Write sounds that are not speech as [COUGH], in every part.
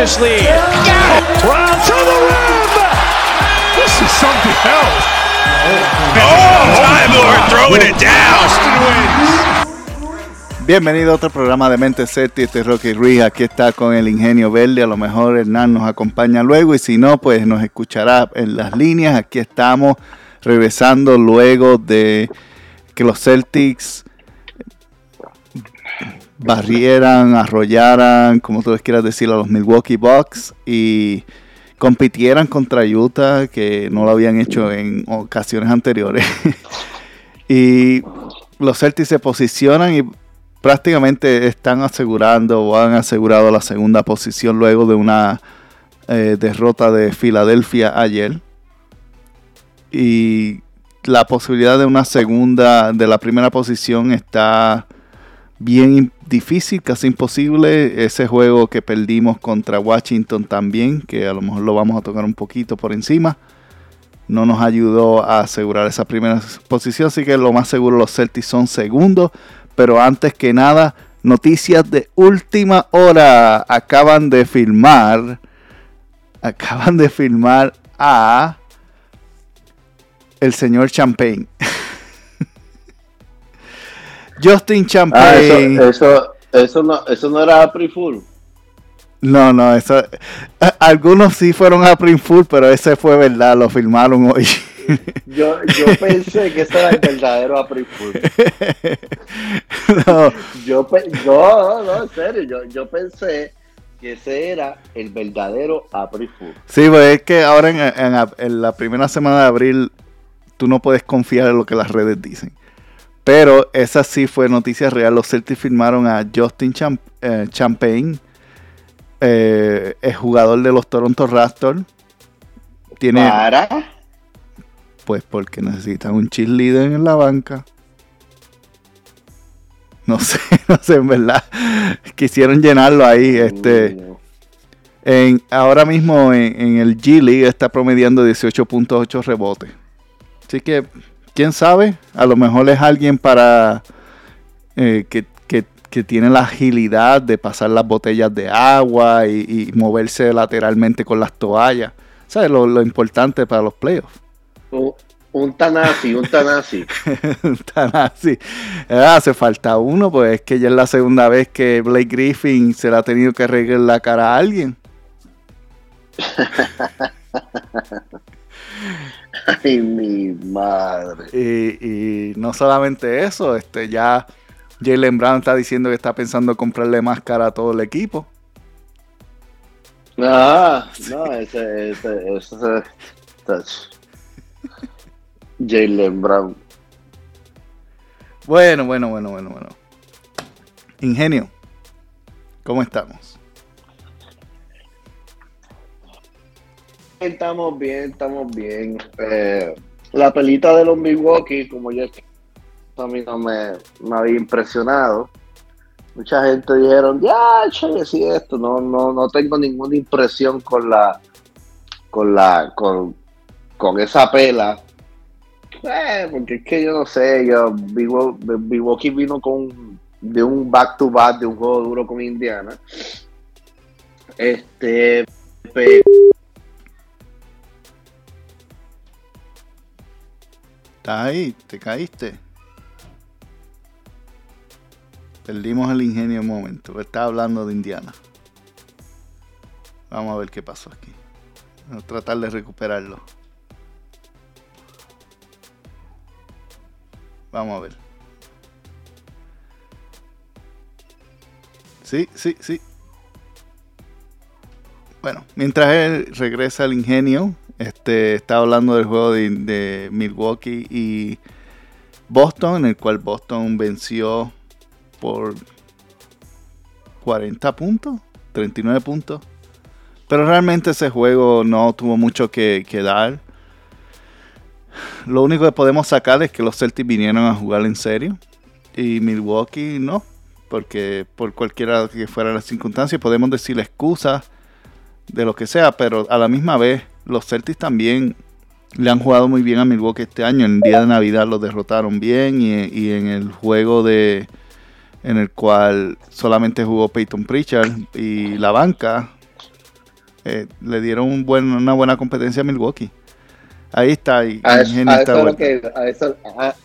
has its largest lead. Brown to the rim. This is something else. Oh, Time Lord throwing it down. Bienvenido a otro programa de Mente Seti, este es Rocky Ruiz, aquí está con el Ingenio Verde, a lo mejor Hernán nos acompaña luego y si no, pues nos escuchará en las líneas, aquí estamos regresando luego de que los Celtics barrieran, arrollaran, como tú les quieras decir, a los Milwaukee Bucks y compitieran contra Utah, que no lo habían hecho en ocasiones anteriores. [LAUGHS] y los Celtics se posicionan y prácticamente están asegurando o han asegurado la segunda posición luego de una eh, derrota de Filadelfia ayer. Y la posibilidad de una segunda, de la primera posición está bien difícil, casi imposible. Ese juego que perdimos contra Washington también, que a lo mejor lo vamos a tocar un poquito por encima, no nos ayudó a asegurar esa primera posición. Así que lo más seguro los Celtics son segundos. Pero antes que nada, noticias de última hora. Acaban de filmar. [LAUGHS] Acaban de filmar a el señor Champagne. Justin Ah, Champagne. eso, eso, eso, no, eso no era April Fool. No, no, eso. a- Algunos sí fueron a Print Full, pero ese fue verdad, lo filmaron hoy. [LAUGHS] Yo, yo pensé que ese era el verdadero April Fool. [LAUGHS] no, Yo, no, no, en serio, yo, yo pensé que ese era el verdadero April Fool. sí, pues es que ahora en, en- en la primera semana de abril tú no puedes confiar en lo que las redes dicen. Pero esa sí fue noticia real. Los Celtics firmaron a Justin Champ- eh, Champagne, eh, el jugador de los Toronto Raptors. Tiene, Para. Pues porque necesitan un cheerleader en la banca. No [LAUGHS] sé, no sé, en verdad. Quisieron llenarlo ahí. Este, en, ahora mismo en, en el G League está promediando 18.8 rebotes. Así que, quién sabe, a lo mejor es alguien para eh, que, que- que tiene la agilidad de pasar las botellas de agua y, y moverse lateralmente con las toallas. ¿Sabes? Lo, lo importante para los playoffs. Un, un Tanasi, un Tanasi. Tan así. Eh, [LAUGHS] Hace falta uno, pues es que ya es la segunda vez que Blake Griffin se le ha tenido que arreglar la cara a alguien. [LAUGHS] [LAUGHS] Ay, mi madre. Y, y no solamente eso, este ya Jalen Brown está diciendo que está pensando comprarle máscara a todo el equipo. Ah, no, ese, ese, ese, ese- Jalen Brown. Bueno, bueno, bueno, bueno, bueno. Ingenio, ¿cómo estamos? Estamos bien, estamos bien. Eh, la pelita de los Milwaukee, como ya a mí no me, me había impresionado. Mucha gente dijeron, ya, che, sí, esto, no, no, no tengo ninguna impresión con la, con la, con, con esa pela. Eh, porque es que yo no sé, yo, Milwa- Milwaukee vino con, de un back to back, de un juego duro con Indiana. Este, pero ¿Estás ahí? ¿Te caíste? Perdimos el ingenio un momento. Estaba hablando de Indiana. Vamos a ver qué pasó aquí. Vamos a tratar de recuperarlo. Vamos a ver. Sí, sí, sí. Bueno, mientras él regresa al ingenio, este está hablando del juego de, Milwaukee y Boston, en el cual Boston venció por 40 puntos, 39 puntos. Pero realmente ese juego no tuvo mucho que, dar. Lo único que podemos sacar es que los Celtics vinieron a jugar en serio. Y Milwaukee no. Porque por cualquiera que fuera la circunstancia podemos decir excusas de lo que sea. Pero a la misma vez los Celtics también le han jugado muy bien a Milwaukee este año. En el día de Navidad los derrotaron bien. Y, y en el juego de en el cual solamente jugó Peyton Pritchard y la banca eh, le dieron un buen, una buena competencia a Milwaukee. Ahí está. Y, a, eso, a, eso lo que, a, eso,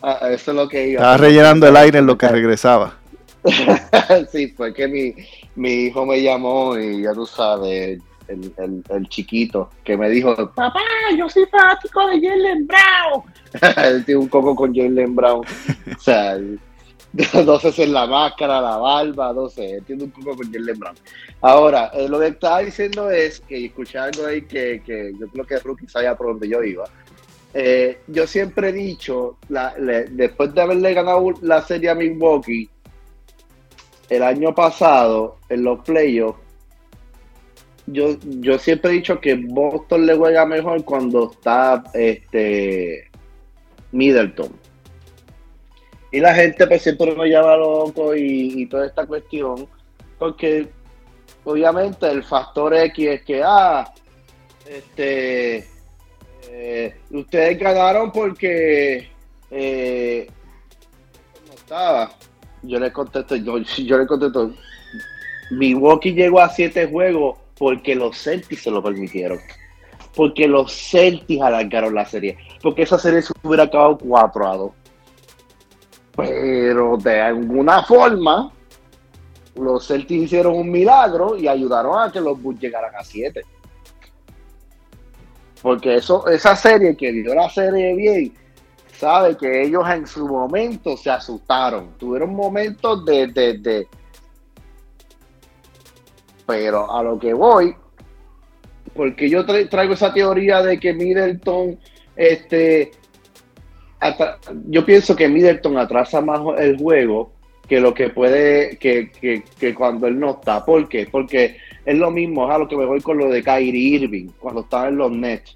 a, eso es lo que iba. Estaba rellenando el aire en lo que regresaba. [LAUGHS] sí, fue que mi, mi hijo me llamó y ya tú sabes, el, chiquito, que me dijo, papá, yo soy fanático de Jalen Brown. [LAUGHS] Él tiene un coco con Jalen Brown. o sea, no sé si es la máscara, la barba, no sé, tiene un coco con Jalen Brown. Ahora, eh, lo que estaba diciendo es que escuché algo ahí que, que yo creo que Rookie sabía por donde yo iba. Eh, yo siempre he dicho, después de haberle ganado la serie a Milwaukee, el año pasado, en los playoffs, yo, yo siempre he dicho que Boston le juega mejor cuando está este Middleton. Y la gente pues siempre me llama loco y, toda esta cuestión, porque obviamente el factor X es que, ah, este, eh, ustedes ganaron porque eh, no estaba. Yo le contesto, yo, [LAUGHS] yo le contesto, Milwaukee llegó a siete juegos porque los Celtics se lo permitieron. Porque los Celtics alargaron la serie. Porque esa serie se hubiera acabado 4 a 2. Pero de alguna forma, los Celtics hicieron un milagro y ayudaron a que los Bulls llegaran a 7. Porque eso, esa serie que dio la serie bien, sabe que ellos en su momento se asustaron. Tuvieron momentos de, de, de pero a lo que voy, porque yo traigo esa teoría de que Middleton, este, yo pienso que Middleton atrasa más el juego que lo que puede, que, que, que, cuando él no está. ¿Por qué? Porque es lo mismo, es a lo que me voy con lo de Kyrie Irving, cuando estaba en los Nets.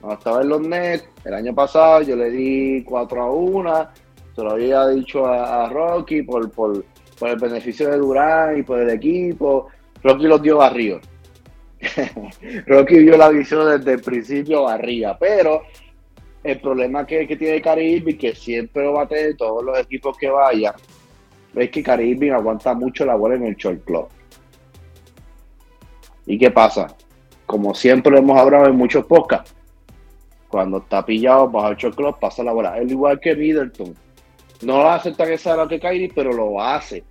Cuando estaba en los Nets, el año pasado yo le di 4 a 1, se lo había dicho a, Rocky por, por, por el beneficio de Durán y por el equipo Rocky los dio barrio. [LAUGHS] Rocky vio la visión desde el principio barría, pero el problema que, que tiene Caribe, que siempre lo va a todos los equipos que vayan, es que Caribe aguanta mucho la bola en el short club. ¿Y qué pasa? Como siempre lo hemos hablado en muchos podcasts, cuando está pillado bajo el short club, pasa la bola. Es igual que Middleton. No lo hace tan exagerado que Kyrie, pero lo hace.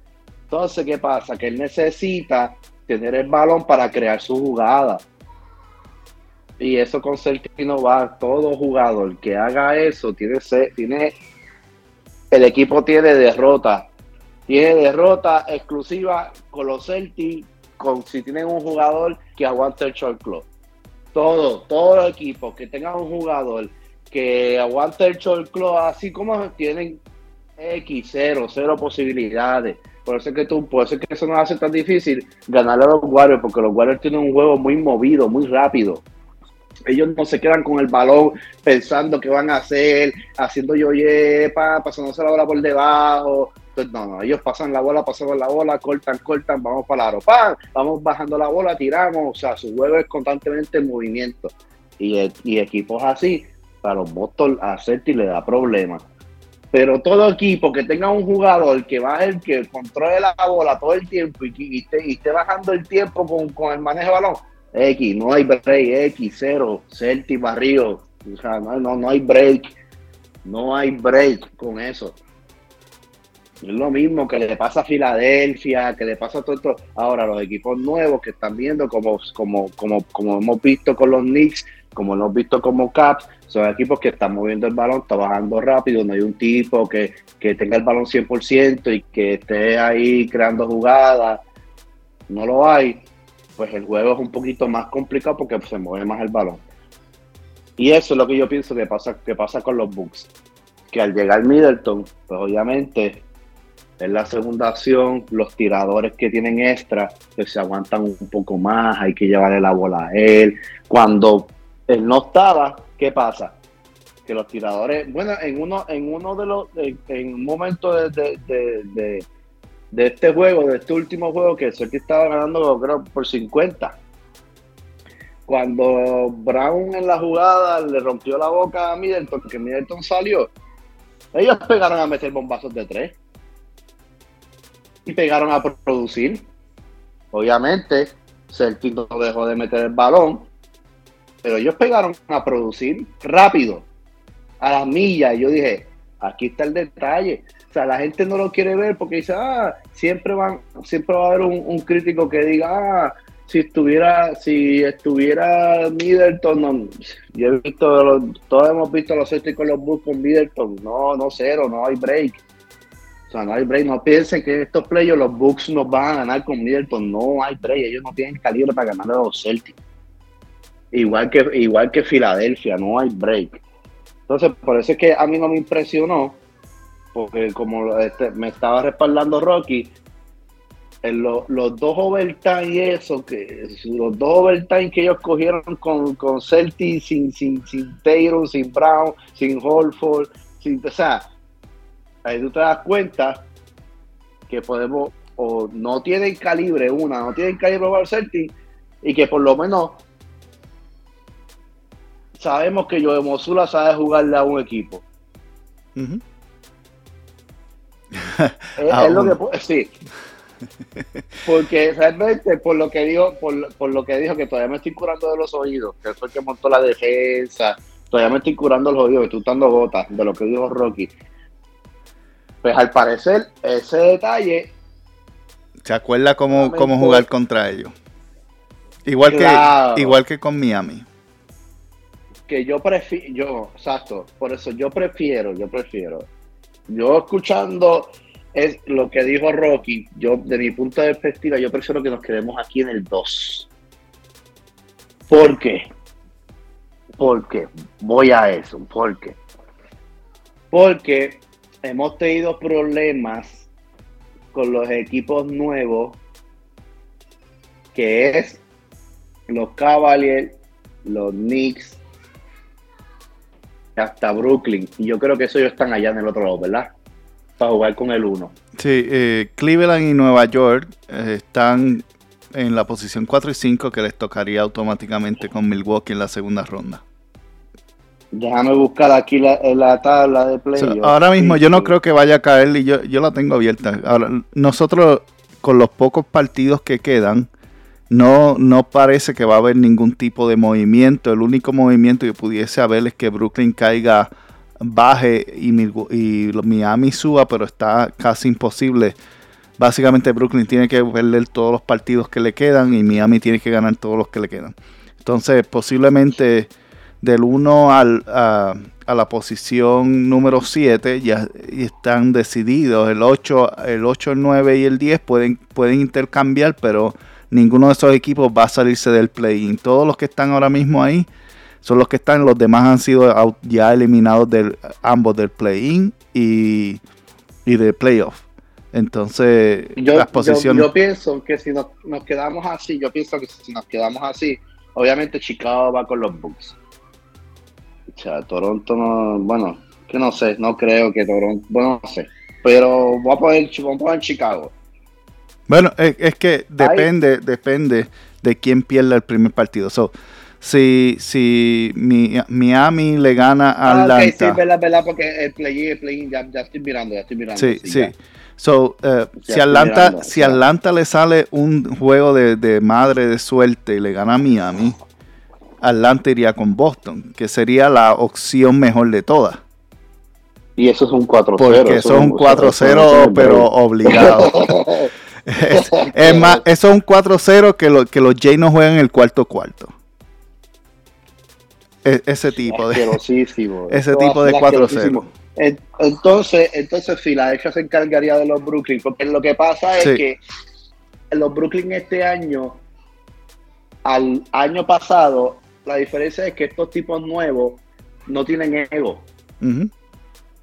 Entonces, ¿qué pasa? Que él necesita tener el balón para crear su jugada. Y eso con no va. Todo jugador que haga eso tiene, tiene el equipo tiene derrota. Tiene derrota exclusiva con los Celtics, con si tienen un jugador que aguante el short club. Todo, todos los equipos que tengan un jugador que aguante el short club, así como tienen X, cero, cero posibilidades. Por eso es que tú, por eso que eso no hace tan difícil ganarle a los Warriors, porque los Warriors tienen un juego muy movido, muy rápido. Ellos no se quedan con el balón pensando qué van a hacer, haciendo yo yepa, pasándose la bola por debajo. Entonces, no, no, ellos pasan la bola, pasan la bola, cortan, cortan, vamos para la aro, vamos bajando la bola, tiramos. O sea, su juego es constantemente en movimiento. Y, y equipos así, para los Boston a y le da problemas. Pero todo equipo que tenga un jugador que va el que controle la bola todo el tiempo y, esté, bajando el tiempo con, con, el manejo de balón, X, no hay break, X, cero, Celtic barrio, o sea, no, no, no hay break, no hay break con eso. Es lo mismo que le pasa a Filadelfia, que le pasa a todo esto. Ahora, los equipos nuevos que están viendo, como, como, como, como hemos visto con los Knicks, como hemos visto como Caps, son equipos que están moviendo el balón, trabajando rápido, no hay un tipo que, que tenga el balón 100% y que esté ahí creando jugadas, no lo hay, pues el juego es un poquito más complicado porque se mueve más el balón. Y eso es lo que yo pienso que pasa, que pasa con los Bucks. Que al llegar Middleton, pues obviamente es la segunda acción, los tiradores que tienen extra, que se aguantan un poco más, hay que llevarle la bola a él. Cuando él no estaba, ¿qué pasa? Que los tiradores, bueno, en uno, en uno de los, en, un momento de, de, de, este juego, de este último juego, que que estaba ganando, por 50. Cuando Brown en la jugada le rompió la boca a Middleton, que Middleton salió, ellos pegaron a meter bombazos de tres. Y pegaron a producir. Obviamente, Celtic no dejó de meter el balón, pero ellos pegaron a producir rápido, a la milla. Y yo dije, aquí está el detalle. O sea, la gente no lo quiere ver porque dice, ah, siempre van, siempre va a haber un, crítico que diga, ah, si estuviera, si estuviera Middleton, yo he visto, todos hemos visto los Celtics con los Bulls con Middleton, no, no cero, no hay break. O sea, no hay break, no piensen que estos playoffs los Bucks nos van a ganar con Middleton, no hay break, ellos no tienen calibre para ganar a los Celtics. Igual que, igual que Filadelfia, no hay break. Entonces, por eso es que a mí no me impresionó porque como este, me estaba respaldando Rocky, los dos overtime y eso, que los dos overtime que ellos cogieron con, con Celtic sin, sin, sin Taylor, sin Brown, sin Holford, sin, o sea, ahí tú te das cuenta que podemos, o no tienen calibre una, no tienen calibre para Celtic, y que por lo menos sabemos que Joe Mosula sabe jugarle a un equipo. [LAUGHS] es, lo que sí. [LAUGHS] Porque realmente por lo que dijo, por, lo que dijo que todavía me estoy curando de los oídos, que fue el que montó la defensa, todavía me estoy curando los oídos, estoy dando gotas de lo que dijo Rocky. Pues al parecer, ese detalle. ¿Se acuerda cómo, cómo jugar contra ellos? Igual que, igual que con Miami. Que yo prefiero, yo, exacto, por eso yo prefiero, yo prefiero yo escuchando es lo que dijo Rocky, yo de mi punto de perspectiva, yo prefiero que nos quedemos aquí en el 2. ¿Por qué? Porque voy a eso, ¿por qué? Porque hemos tenido problemas con los equipos nuevos, que es los Cavaliers, los Knicks, hasta Brooklyn. Y yo creo que eso ellos están allá en el otro lado, ¿verdad? Para jugar con el 1. Sí, eh, Cleveland y Nueva York eh, están en la posición 4 y 5 que les tocaría automáticamente con Milwaukee en la segunda ronda. Déjame buscar aquí la, la tabla de play. ahora mismo yo no creo que vaya a caer y yo, yo la tengo abierta. Ahora, nosotros con los pocos partidos que quedan, no, no parece que va a haber ningún tipo de movimiento. El único movimiento que pudiese haber es que Brooklyn caiga, baje y, y Miami suba, pero está casi imposible. Básicamente Brooklyn tiene que perder todos los partidos que le quedan y Miami tiene que ganar todos los que le quedan. Entonces posiblemente del 1 al, a, la posición número 7 ya están decididos. El 8, el 8, el 9 y el 10 pueden, pueden intercambiar, pero ninguno de esos equipos va a salirse del play-in. Todos los que están ahora mismo ahí son los que están, los demás han sido ya eliminados del, ambos del play-in y, y del playoff. Entonces, yo, las posiciones. Yo, pienso que si nos, quedamos así, yo pienso que si nos quedamos así, obviamente Chicago va con los Bucks. O sea, Toronto no, bueno, que no sé, no creo que Toronto, bueno, no sé. Pero voy a poner, voy a poner Chicago. Bueno, es, que depende, depende de quién pierda el primer partido. So, si, si Miami le gana a ah, Atlanta. sí, verdad, verdad, porque el play, el play ya, ya, estoy mirando, ya estoy mirando. Sí, sí. So, uh, si Atlanta, si Atlanta le sale un juego de, de, madre de suerte y le gana a Miami, Atlanta iría con Boston, que sería la opción mejor de todas. Y eso es un 4-0. Porque eso, es un 4-0, pero obligado. [LAUGHS] es, más, eso es un 4-0 que, que los Jays no juegan el cuarto cuarto. E, ese tipo de [LAUGHS] ese tipo de 4-0. Entonces, entonces Filadelfia se encargaría de los Brooklyn, porque lo que pasa es que los Brooklyn este año, al año pasado, la diferencia es que estos tipos nuevos no tienen ego.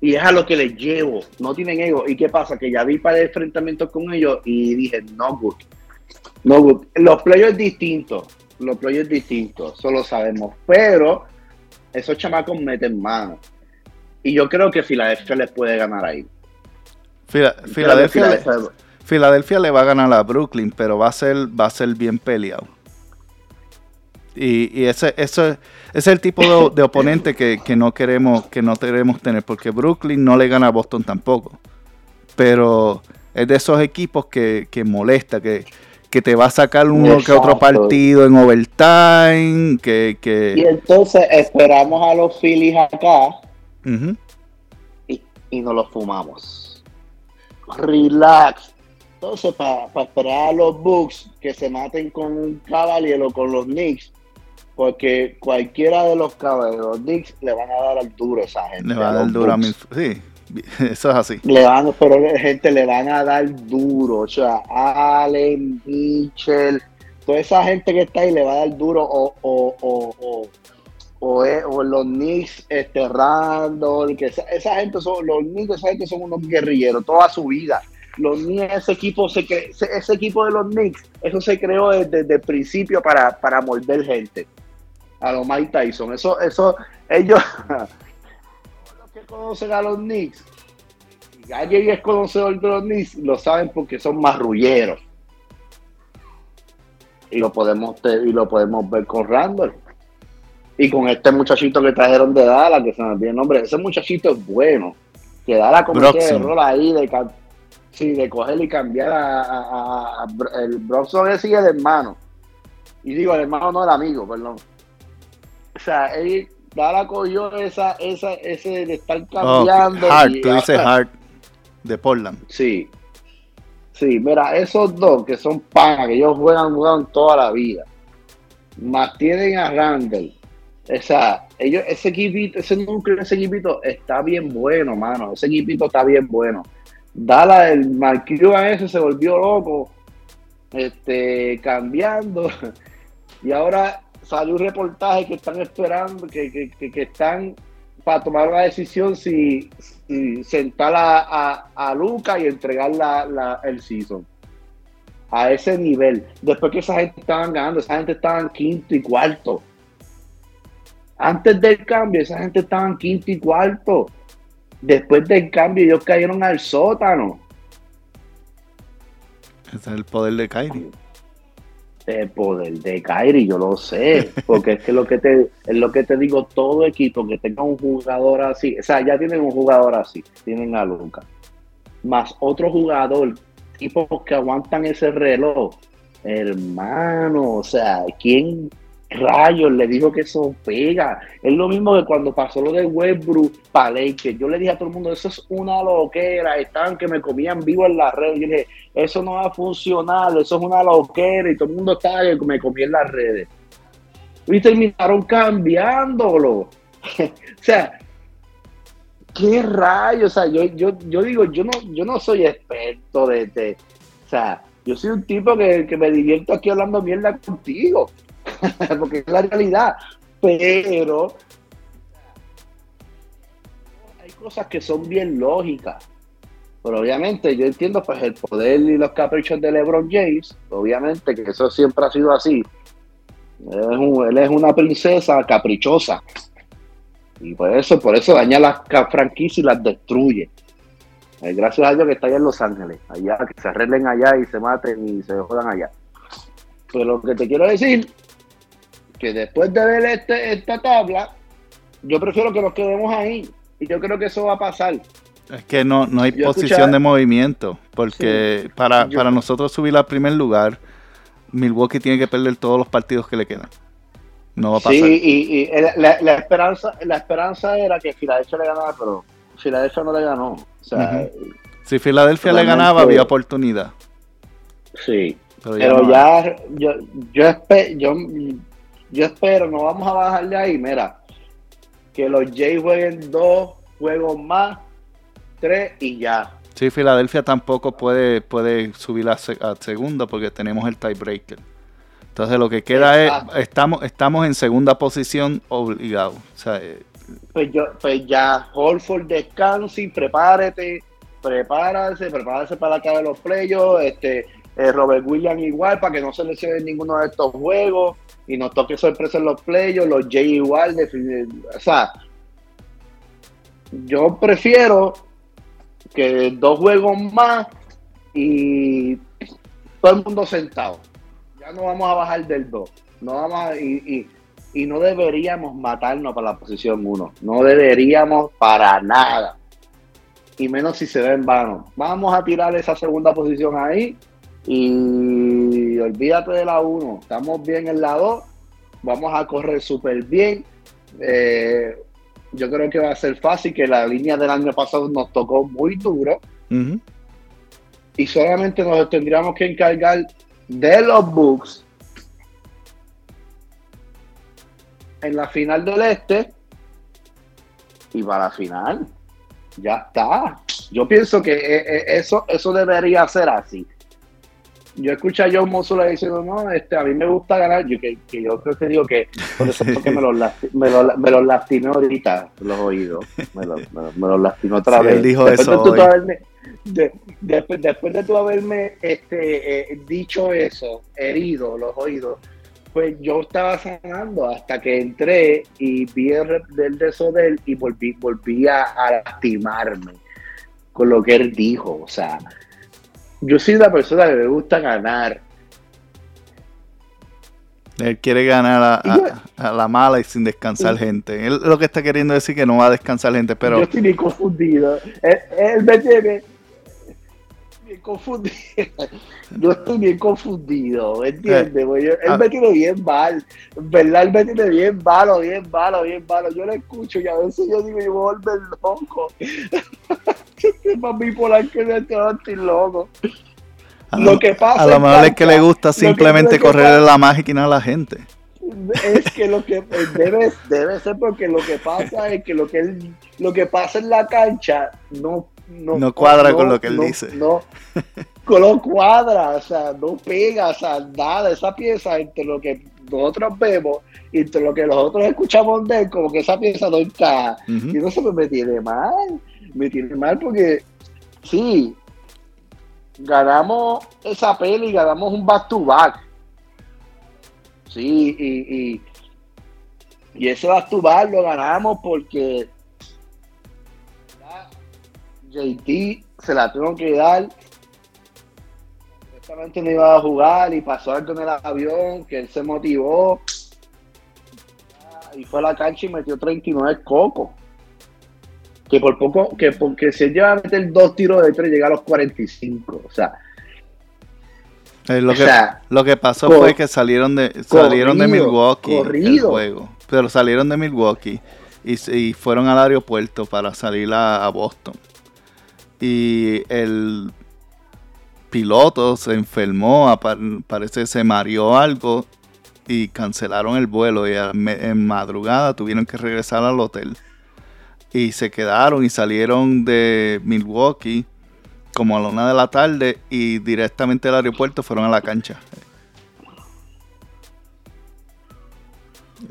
Y es a lo que les llevo. No tienen ego. ¿Y qué pasa? Que ya vi para el enfrentamiento con ellos y dije, no good. No good. Los players distintos. Los players distintos. Eso lo sabemos. Pero esos chamacos meten mano. Y yo creo que Filadelfia les puede ganar ahí. Filadelfia, Filadelfia, le va a ganar a Brooklyn, pero va a ser, va a ser bien peleado. Y, ese, ese, es el tipo de, oponente que, no queremos, que no queremos tener, porque Brooklyn no le gana a Boston tampoco. Pero es de esos equipos que, molesta, que, que te va a sacar uno que otro partido en overtime, que... que Y entonces esperamos a los Phillies acá y, y nos los fumamos. Relax. Entonces, para esperar a los Bucks que se maten con un Cavalier o con los Knicks, porque cualquiera de los Cavaliers, los Knicks, le van a dar al duro a esa gente. Le va a dar duro a mil... Sí, [LAUGHS] eso es así. Le van, pero gente le van a dar duro. O sea, Allen, Mitchell, toda esa gente que está ahí le va a dar duro. O, o, o, o, o, eh, o los Knicks, este Randall, que esa, esa gente son, los Knicks, esa gente son unos guerrilleros toda su vida. Los Knicks, ese equipo, se cre- ese equipo de los Knicks, eso se creó desde, desde el principio para, para morder gente. A los Mike Tyson. Eso, eso, ellos, los [LAUGHS] que conocen a los Knicks, si alguien es conocedor de los Knicks, lo saben porque son marrulleros. Y lo podemos y lo podemos ver con Randall. Y con este muchachito que trajeron de Dallas, que se me olvidó el nombre, ese muchachito es bueno. Que Dallas el Broxton. error ahí de, sí, de coger y cambiar a, a- a- a el Broxton es el hermano. Y digo, el hermano no el amigo, perdón. O sea, él, Dallas cogió esa, esa, ese de estar Oh, cambiando. Hart, y tú dices Hart de Portland. Sí. Sí, mira, esos dos que son panas, que ellos juegan, juegan toda la vida, más tienen a Randall. O sea, ellos, ese equipito, ese núcleo, ese equipito está bien bueno, mano. Ese equipito está bien bueno. Dala, el Cuban ese se volvió loco, este, cambiando. [LAUGHS] Y ahora salió un reportaje que están esperando, que, que, que, están para tomar una decisión si, si sentar a, a, Luca y entregar la, la- el season. A ese nivel. Después que esa gente estaban ganando, esa gente estaba en quinto y cuarto. Antes del cambio, esa gente estaba en quinto y cuarto. Después del cambio, ellos cayeron al sótano. Ese es el poder de Kyrie. El poder de Kyrie, yo lo sé, porque es que lo que te es lo que te digo, todo equipo que tenga un jugador así, o sea, ya tienen un jugador así, tienen a Luca, más otro jugador, tipos que aguantan ese reloj, hermano, o sea, ¿quién rayos le dijo que eso pega? Es lo mismo que cuando pasó lo de Westbrook para Lakers, yo le dije a todo el mundo, eso es una loquera, estaban que me comían vivo en la red, yo dije, eso no va a funcionar, eso es una loquera y todo el mundo estaba que me comía en las redes. Y terminaron cambiándolo. [LAUGHS] o sea, qué rayos, o sea, yo, yo, yo digo, yo no, yo no soy experto de, de- o sea, yo soy un tipo que, que me divierto aquí hablando mierda contigo, [LAUGHS] porque es la realidad, pero hay cosas que son bien lógicas. Pero obviamente yo entiendo pues el poder y los caprichos de LeBron James, obviamente que eso siempre ha sido así. Él es, una princesa caprichosa. Y por eso, por eso daña las franquicias y las destruye. Eh, gracias a Dios que está allá en Los Ángeles, allá, que se arreglen allá y se maten y se jodan allá. Pero lo que te quiero decir, que después de ver este, esta tabla, yo prefiero que nos quedemos ahí. Y yo creo que eso va a pasar. Es que no, no hay Yo posición escuchaba- de movimiento, porque para, Yo- para nosotros subir al primer lugar, Milwaukee tiene que perder todos los partidos que le quedan. No va a pasar. Sí, y, y la, la esperanza, la esperanza era que Filadelfia le ganara, pero Filadelfia no le ganó. O sea, Si Filadelfia le ganaba, había oportunidad. sí. Pero ya, Pero no hay. ya, yo, yo, espe- yo, yo espero, no vamos a bajar de ahí. Mira, que los Jays jueguen dos juegos más, tres y ya. Sí, Filadelfia tampoco puede, puede subir a, se- a segunda porque tenemos el tiebreaker. Entonces lo que queda Exacto. es, estamos, estamos en segunda posición obligado. O sea, eh, Pues, yo, pues ya, Holford descanse, prepárate, prepárate, prepárate para la cara de los playoffs, este, eh, Robert Williams igual, para que no se lesione ninguno de estos juegos y nos toque sorpresa en los playoffs, los Jay igual, o sea, yo prefiero que dos juegos más y todo el mundo sentado. Ya no vamos a bajar del 2. No vamos a- y, y- y no deberíamos matarnos para la posición 1. No deberíamos para nada. Y menos si se ve en vano. Vamos a tirar esa segunda posición ahí y olvídate de la 1. Estamos bien en la 2. Vamos a correr súper bien. Eh, yo creo que va a ser fácil, que la línea del año pasado nos tocó muy duro. Y solamente nos tendríamos que encargar de los Bucks en la final del este y para la final. Ya está. Yo pienso que eh, eh, eso, eso debería ser así. Yo escuché a John Mosula diciendo, no, este, a mí me gusta ganar. Yo, que, yo creo que digo que por eso que me los, me, lo, me los lastimé ahorita, los oídos. Me los, me, los lastimé otra vez. Él dijo después eso. De haberme, de, después, después, de tú haberme este, eh, dicho eso, herido los oídos, pues yo estaba sanando hasta que entré y vi el del de Sodel y volví, volví a, lastimarme con lo que él dijo. O sea, yo soy una persona que me gusta ganar. Él quiere ganar a, la mala y sin descansar gente. Él lo que está queriendo decir que no va a descansar gente, pero... Yo estoy bien confundido. Él, él me tiene confundido. [LAUGHS] Yo estoy bien confundido, ¿entiendes? Eh, él ah. me tiene bien mal, ¿verdad? Él me tiene bien malo, bien malo, bien malo. Yo lo escucho y a veces yo digo, yo voy a volver loco. es [LAUGHS] más bipolar que estoy loco. A lo, que pasa a lo mejor es que le gusta simplemente correr la máquina a la gente. Es que lo que [LAUGHS] debe, debe ser porque lo que pasa es que lo que él, lo que pasa en la cancha no no, cuadra con lo que él dice. No, con lo cuadra, o sea, no pega, o sea, nada, esa pieza entre lo que nosotros vemos y entre lo que nosotros escuchamos de él, como que esa pieza no encaja. Y no se me tiene mal, me tiene mal porque sí, ganamos esa peli, ganamos un back to back. Sí, y, y, y ese back to back lo ganamos porque JT se la tuvo que dar. Directamente no iba a jugar y pasó algo en el avión, que él se motivó. Y fue a la cancha y metió 39 cocos. Que por poco, que porque se lleva a meter dos tiros de tres, llega a los 45. O sea. Eh, lo, que, lo que pasó fue que salieron de salieron de Milwaukee el juego, pero salieron de Milwaukee y, fueron al aeropuerto para salir a Boston y el piloto se enfermó, parece se mareó algo y cancelaron el vuelo y en madrugada tuvieron que regresar al hotel. Y se quedaron y salieron de Milwaukee como a la una de la tarde y directamente al aeropuerto fueron a la cancha.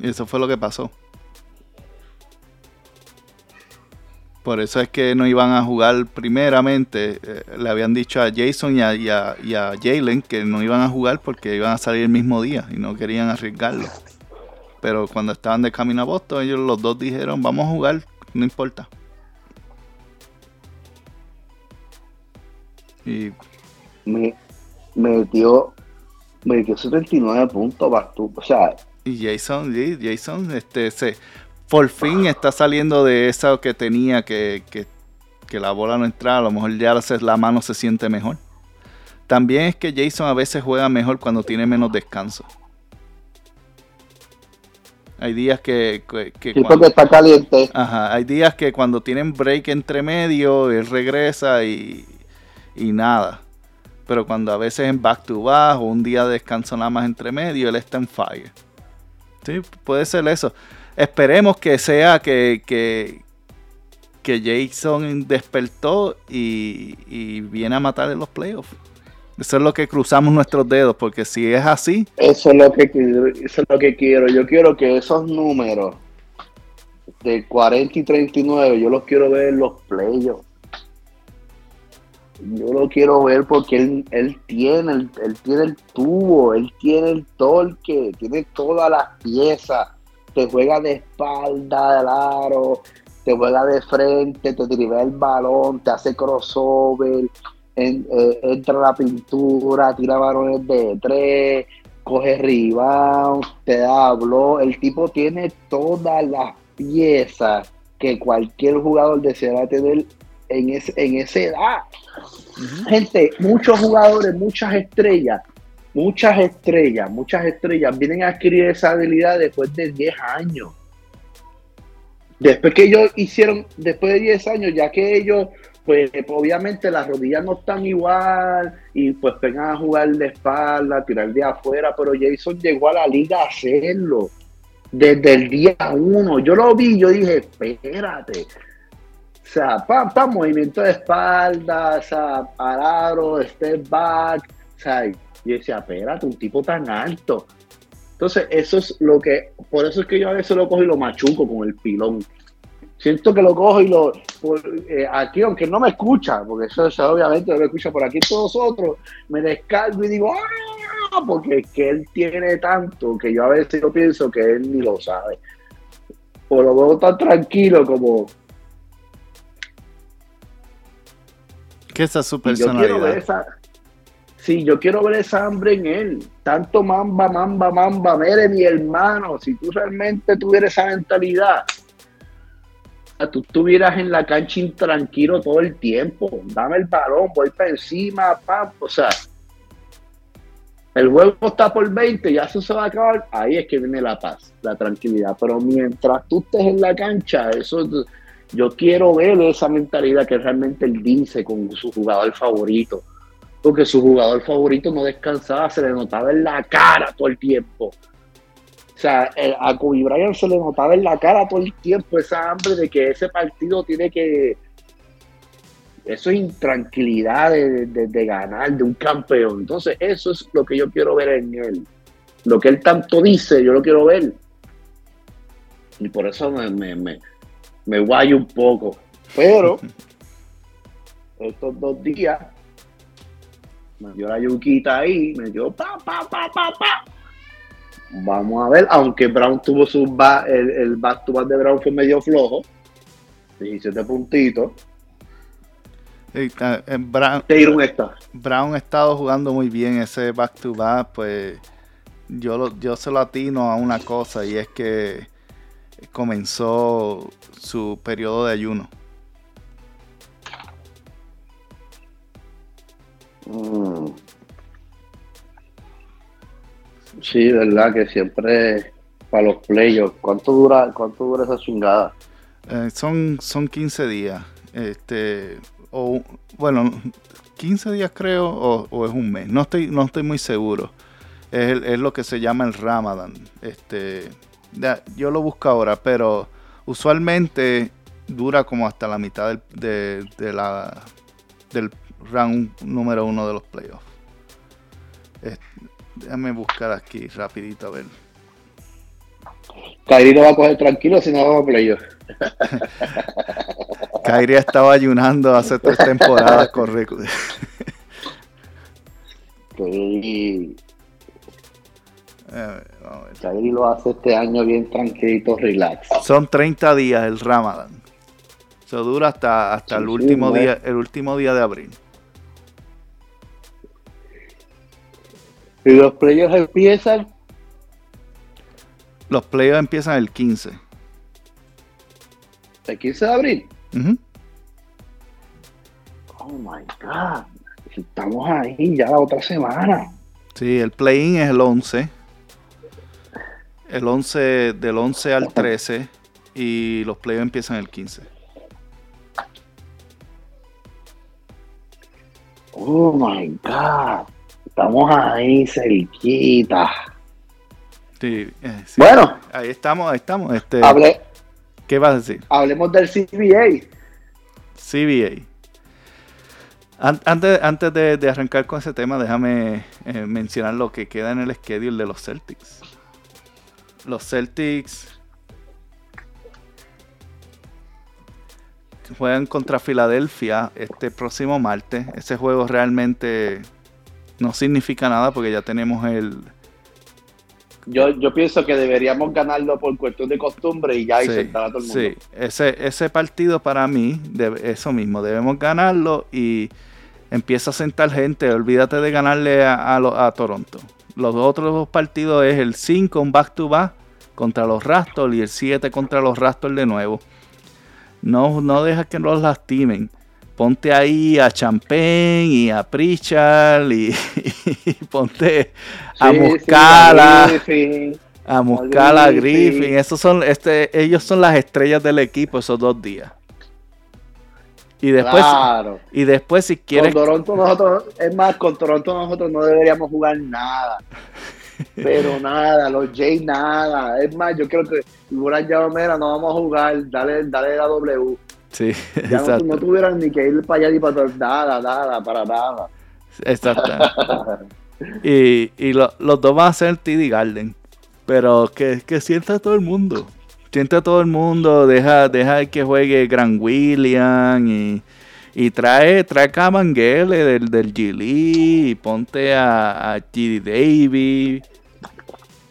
Y eso fue lo que pasó. Por eso es que no iban a jugar primeramente. Eh, le habían dicho a Jason y a, Jalen que no iban a jugar porque iban a salir el mismo día y no querían arriesgarlo. Pero cuando estaban de camino a Boston, ellos los dos dijeron, vamos a jugar, no importa. Y me metió, metió 79 puntos, o sea. Y Jason, Jason, este, se, por fin está saliendo de eso que tenía que, la bola no entraba. A lo mejor ya la mano se siente mejor. También es que Jason a veces juega mejor cuando tiene menos descanso. Hay días que, que, cuando, está caliente. Ajá, hay días que cuando tienen break entre medio, él regresa y, y nada. Pero cuando a veces en back to back o un día de descanso nada más entre medio, él está en fire. Sí, puede ser eso. Esperemos que sea que, que, Jason despertó y, viene a matar en los playoffs. Eso es lo que cruzamos nuestros dedos, porque si es así. Eso es lo que eso es lo que quiero. Yo quiero que esos números de 40 y 39, yo los quiero ver en los playoffs. Yo lo quiero ver porque él, él tiene él tiene el tubo, él tiene el torque, tiene todas las piezas te juega de espalda, de aro, te juega de frente, te drivea el balón, te hace crossover, eh, entra a la pintura, tira balones de tres, coge rebound, te da blow. El tipo tiene todas las piezas que cualquier jugador deseará tener en, en esa edad. Gente, muchos jugadores, muchas estrellas muchas estrellas, muchas estrellas vienen a adquirir esa habilidad después de 10 años. Después que ellos hicieron, después de 10 años, ya que ellos, pues obviamente las rodillas no están igual y pues vengan a jugar de espalda, tirar de afuera, pero Jason llegó a la liga a hacerlo desde el día uno. Yo lo vi, yo dije, espérate. O sea, pam, movimiento de espalda, o sea, parado, step back, o sea, y decía, espérate, un tipo tan alto. Entonces, eso es lo que, por eso es que yo a veces lo cojo y lo machuco con el pilón. Siento que lo cojo y lo, eh, aquí, aunque no me escucha, porque eso, obviamente no me escucha por aquí todos otros, me descargo y digo, ¡ah! Porque es que él tiene tanto que yo a veces yo pienso que él ni lo sabe. O lo veo tan tranquilo como... ¿Qué es su personalidad? Sí, yo quiero ver esa hambre en él. Tanto mamba, mamba, mamba. Mire, mi hermano, si tú realmente tuvieras esa mentalidad, tú estuvieras en la cancha intranquilo todo el tiempo. Dame el balón, voy para encima, pam. O sea, el juego está por 20, ya eso se va a acabar. Ahí es que viene la paz, la tranquilidad. Pero mientras tú estés en la cancha, eso yo quiero ver esa mentalidad que realmente él dice con su jugador favorito porque su jugador favorito no descansaba, se le notaba en la cara todo el tiempo. O sea, a Kobe Bryant se le notaba en la cara todo el tiempo esa hambre de que ese partido tiene que. Eso es intranquilidad de, ganar, de un campeón. Entonces, eso es lo que yo quiero ver en él. Lo que él tanto dice, yo lo quiero ver. Y por eso me, me, me, me guayo un poco. Pero, [LAUGHS] estos dos días me dio la yuquita ahí, me dio pa, pa, pa, pa, pa. Vamos a ver, aunque Brown tuvo su el, el back to back de Brown fue medio flojo, 17 puntitos. Eh, Brown, Brown ha estado jugando muy bien ese back to back, pues yo, lo, yo se lo atino a una cosa y es que comenzó su periodo de ayuno. Mm. Sí, verdad que siempre para los playoffs. ¿Cuánto dura, cuánto dura esa chingada? Eh, son, son 15 días. Este, o bueno, 15 días creo, o, es un mes. No estoy, no estoy muy seguro. Es, lo que se llama el Ramadan. Este, yo lo busco ahora, pero usualmente dura como hasta la mitad de, de la, del round número uno de los playoffs. déjame buscar aquí rapidito a ver. Kairi no va a coger tranquilo si no vamos a playoffs. [LAUGHS] Kairi estaba ayunando hace tres temporadas con Kairi lo hace este año bien tranquilito, relax. Son 30 días el Ramadan. Eso dura hasta, hasta el último día, el último día de abril. ¿Y los playoffs empiezan? Los playoffs empiezan el 15. ¿El 15 de abril? Oh my God. Estamos ahí ya la otra semana. Sí, el play-in es el 11. El 11, del 11 al 13. Y los playoffs empiezan el 15. Oh my God. Estamos ahí cerquita. Sí, eh, Bueno. Ahí estamos, ahí estamos. Este, ¿Qué vas a decir? Hablemos del CBA. CBA. Antes, antes de, arrancar con ese tema, déjame eh, mencionar lo que queda en el schedule de los Celtics. Los Celtics juegan contra Filadelfia este próximo martes. Ese juego realmente no significa nada porque ya tenemos el... Yo, yo pienso que deberíamos ganarlo por cuestión de costumbre y ya sí, sentar a todo el mundo. Sí, ese, ese partido para mí, de, eso mismo, debemos ganarlo y empieza a sentar gente, olvídate de ganarle a, a, Toronto. Los otros dos partidos es el 5, un back-to-back contra los Raptors y el 7 contra los Raptors de nuevo. No, no deja que nos lastimen. Ponte ahí a Champagne y a Pritchard y, [LAUGHS] ponte a Muscala. a Muscala, a Griffin. Esos son, este, ellos son las estrellas del equipo esos dos días. Y después, y después si quieres... Con Toronto nosotros, es más, con Toronto nosotros no deberíamos jugar nada. [LAUGHS] Pero nada, los Jays nada. Es más, yo creo que si hubieran llamado, mira, no vamos a jugar, dale, dale la W. Sí, ya [LAUGHS] no, no, tuvieran ni que ir para allá ni para nada, nada, para nada. Exacto. [LAUGHS] y y los dos van a ser TD Garden. Pero que, que sienta todo el mundo. Sienta todo el mundo. Deja, deja que juegue Gran William y, y trae, trae Camanguele del, del Gili y ponte a, a G. Davis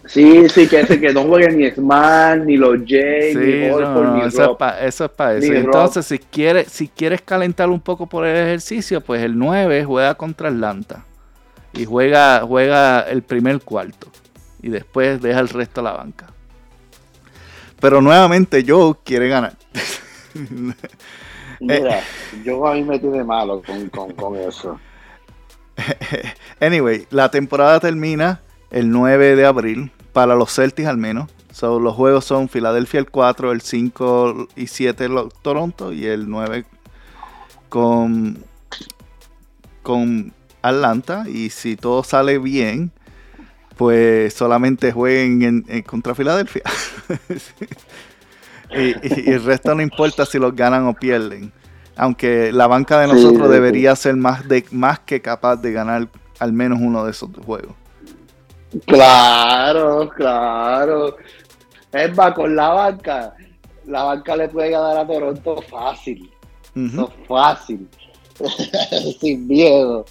Sí, sí, que, que no jueguen ni Smart, ni los Jays, ni Holford, ni eso, Es eso es para eso. Entonces, si quieres, si quieres calentar un poco por el ejercicio, pues el 9 juega contra Atlanta. Y juega, juega el primer cuarto. Y después deja el resto a la banca. Pero nuevamente Joe quiere ganar. Mira, [LAUGHS] yo a mí me tiene malo con, con, con eso. [LAUGHS] Anyway, la temporada termina el 9 de abril para los Celtics al menos. los juegos son Filadelfia el 4, el 5 y 7 Toronto y el 9 con, con Atlanta. Y si todo sale bien, pues solamente jueguen en, contra Filadelfia. [LAUGHS] y, el resto no importa si los ganan o pierden. Aunque la banca de nosotros debería ser más, de, más que capaz de ganar al menos uno de esos juegos. Claro, claro. Es más, con la banca, la banca le puede ganar a Toronto fácil. fácil. [LAUGHS] Sin miedo.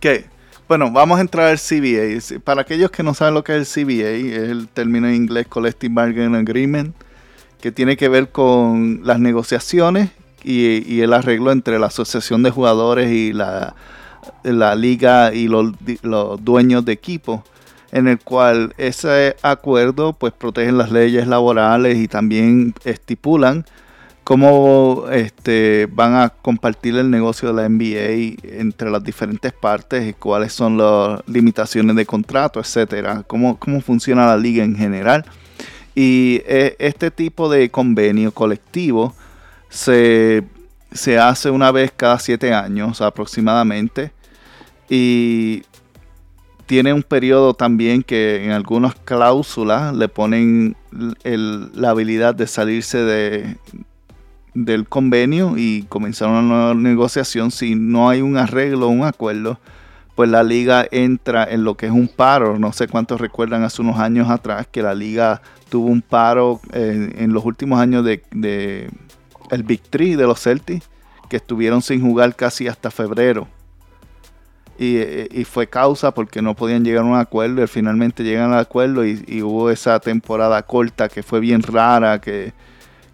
¿Qué? Bueno, vamos a entrar al CBA. Para aquellos que no saben lo que es el CBA, es el término en inglés Collective Bargaining Agreement, que tiene que ver con las negociaciones y el arreglo entre la asociación de jugadores y la la liga y los, dueños de equipo en el cual ese acuerdo pues protegen las leyes laborales y también estipulan cómo este, van a compartir el negocio de la NBA entre las diferentes partes y cuáles son las limitaciones de contrato, etcétera, cómo, cómo funciona la liga en general. Y eh, este tipo de convenio colectivo se se hace una vez cada siete años aproximadamente. Y tiene un periodo también que en algunas cláusulas le ponen la habilidad de salirse de, del convenio y comenzar una nueva negociación. Si no hay un arreglo un acuerdo, pues la liga entra en lo que es un paro. No sé cuántos recuerdan hace unos años atrás que la liga tuvo un paro eh, en los últimos años de el Big Three de los Celtics, que estuvieron sin jugar casi hasta febrero. Y, fue causa porque no podían llegar a un acuerdo. Y finalmente llegan al acuerdo y, hubo esa temporada corta que fue bien rara, que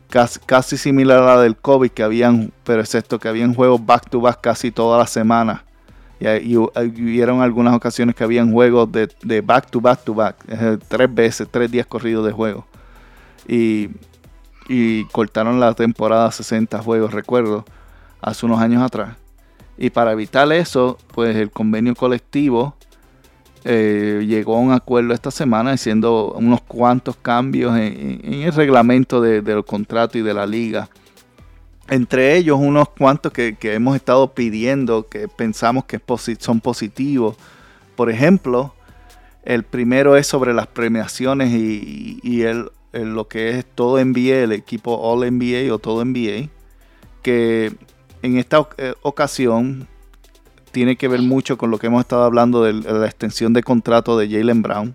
casi, similar a la del COVID, que habían, pero excepto que habían juegos back to back casi toda la semana. Y, hubieron algunas ocasiones que habían juegos de, de, back to back to back, tres veces, tres días corridos de juego. Y y cortaron la temporada 60 juegos, recuerdo, hace unos años atrás. Y para evitar eso, pues el convenio colectivo eh, llegó a un acuerdo esta semana haciendo unos cuantos cambios en, el reglamento de, del contrato y de la liga. Entre ellos unos cuantos que, hemos estado pidiendo, que pensamos que son positivos. Por ejemplo, el primero es sobre las premiaciones y el en lo que es todo NBA, el equipo All NBA o todo NBA, que en esta eh, ocasión tiene que ver mucho con lo que hemos estado hablando de la extensión de contrato de Jalen Brown.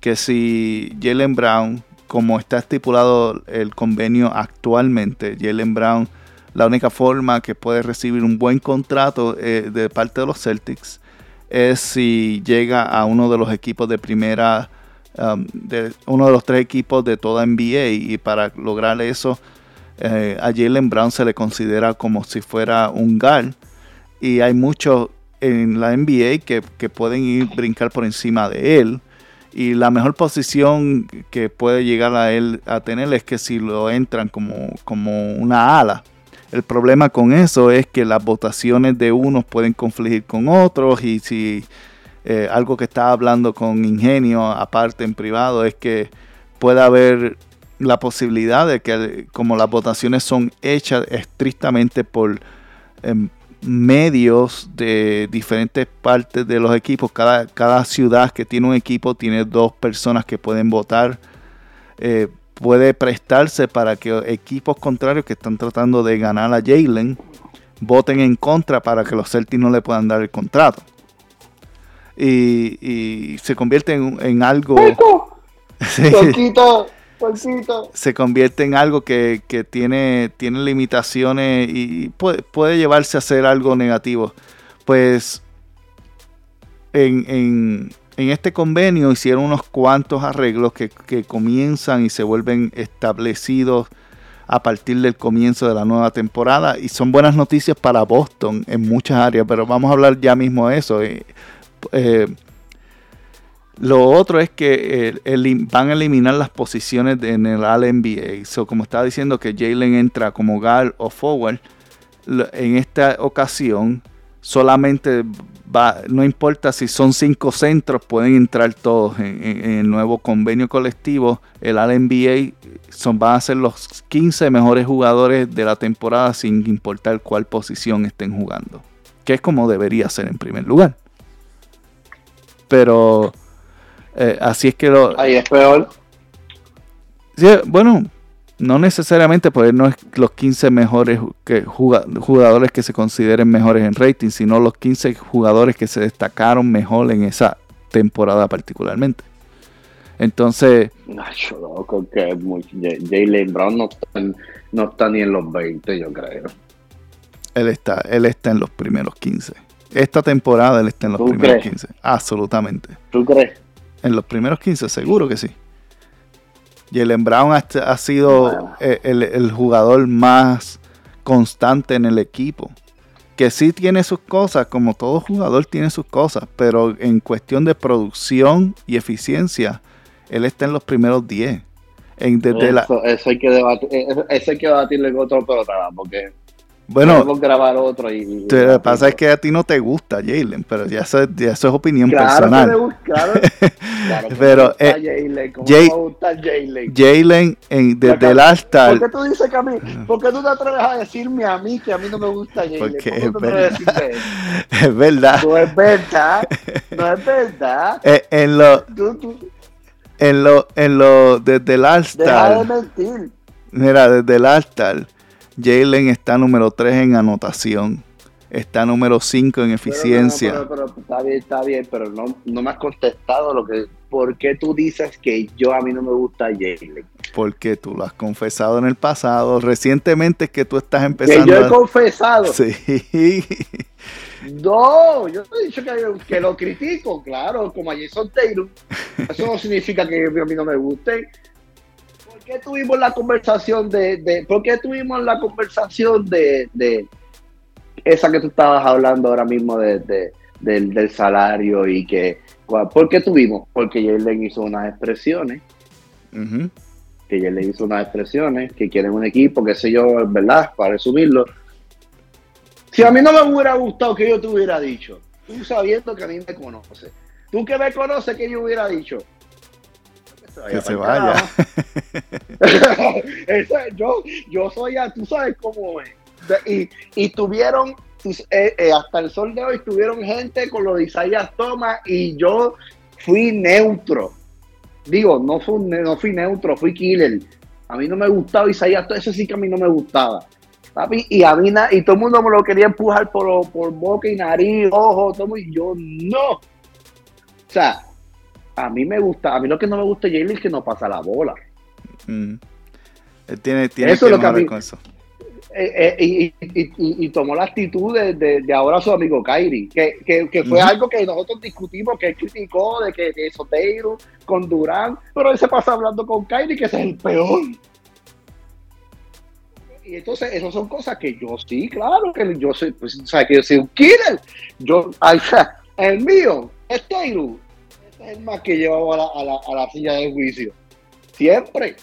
Que si Jalen Brown, como está estipulado el convenio actualmente, Jalen Brown, la única forma que puede recibir un buen contrato eh, de parte de los Celtics es si llega a uno de los equipos de primera Um, de uno de los tres equipos de toda NBA y para lograr eso eh, a Jalen Brown se le considera como si fuera un guard. Y hay muchos en la NBA que, pueden ir brincar por encima de él. Y la mejor posición que puede llegar a él a tener es que si lo entran como, como una ala. El problema con eso es que las votaciones de unos pueden confligir con otros y si eh, algo que estaba hablando con Ingenio aparte en privado es que puede haber la posibilidad de que como las votaciones son hechas estrictamente por em, medios de diferentes partes de los equipos, cada, cada ciudad que tiene un equipo tiene dos personas que pueden votar. Eh, puede prestarse para que equipos contrarios que están tratando de ganar a Jalen voten en contra para que los Celtics no le puedan dar el contrato. Y, se convierte en, algo... [LAUGHS] se convierte en algo que, tiene, tiene limitaciones y puede, puede, llevarse a ser algo negativo. Pues en, en este convenio hicieron unos cuantos arreglos que, comienzan y se vuelven establecidos a partir del comienzo de la nueva temporada y son buenas noticias para Boston en muchas áreas, pero vamos a hablar ya mismo de eso. Eh, eh, lo otro es que van a eliminar las posiciones en el All-NBA. Como estaba diciendo que Jalen entra como guard o forward, en esta ocasión solamente no importa si son cinco centros, pueden entrar todos en, el nuevo convenio colectivo. El All-NBA van a ser los 15 mejores jugadores de la temporada sin importar cuál posición estén jugando. Que es como debería ser en primer lugar. Pero eh, así es que lo... Ahí es peor. bueno, no necesariamente poder no es los 15 mejores que, jugadores que se consideren mejores en rating, sino los 15 jugadores que se destacaron mejor en esa temporada particularmente. Entonces... Nacho, loco, que Jalen Brown no está, no está ni en los 20, yo creo. Él está, él está en los primeros 15. Esta temporada él está en los primeros 15. Absolutamente. ¿Tú crees? En los primeros 15, seguro que sí. Jalen Brown ha, sido eh, el, jugador más constante en el equipo. Que sí tiene sus cosas, como todo jugador tiene sus cosas, pero en cuestión de producción y eficiencia, él está en los primeros 10. eso, hay que debatir, eso hay que debatirle con otro programa, porque bueno, grabar otro y, lo que pasa es que a ti no te gusta Jalen, pero ya eso, ya eso es opinión personal. claro, [LAUGHS] claro pero eh, Jalen, ¿cómo me gusta Jalen? Jalen desde el altar. ¿Por qué tú dices que a mí? ¿Por qué tú te atreves a decirme a mí que a mí no me gusta Jalen? Porque es, verdad. [LAUGHS] es verdad. No es verdad. No es verdad. Eh, en lo, en lo, en lo, desde el altar. Deja de mentir. Mira, desde el altar Jalen está número 3 en anotación. Está número 5 en eficiencia. Pero, está bien, está bien, pero no, no me has contestado lo que. ¿Por qué tú dices que yo a mí no me gusta Jalen? Porque tú lo has confesado en el pasado. Recientemente es que tú estás empezando. Que yo he confesado. [LAUGHS] Sí. No, yo te he dicho que, que, lo critico, claro, como a Jason Taylor. [LAUGHS] Eso no significa que a mí no me guste. ¿Por qué tuvimos la conversación de, de por qué tuvimos la conversación de, de, esa que tú estabas hablando ahora mismo de, del, salario y que ¿por qué tuvimos? Porque Jalen hizo unas expresiones que Jalen hizo unas expresiones que quieren un equipo, qué sé yo, ¿verdad? Para resumirlo. Si a mí no me hubiera gustado que yo te hubiera dicho, tú sabiendo que a mí me conoces, tú que me conoces que yo hubiera dicho, que se vaya. [LAUGHS] yo, yo soy, tú sabes cómo es. Y, y tuvieron, eh, eh, hasta el sol de hoy, tuvieron gente con los de Isaías Thomas y yo fui neutro. Digo, no, fui, no fui neutro, fui killer. A mí no me gustaba Isaías, eso sí que a mí no me gustaba. y a mí y todo el mundo me lo quería empujar por, por boca y nariz, ojo, todo, y yo no. O sea, a mí me gusta, a mí lo que no me gusta de es que no pasa la bola. Mm. tiene, tiene eso que, lo que con eso. Eh, eh, y, tomó la actitud de, ahora su amigo Kyrie, que, fue algo que nosotros discutimos, que él criticó de que de Soteiro con Durán, pero él se pasa hablando con Kyrie, que ese es el peor. Y entonces, esas son cosas que yo sí, claro, que yo soy, pues, o sea, que yo soy un killer. Yo, [LAUGHS] el mío es Taylor es más que llevaba a la, a la, silla de juicio. Siempre.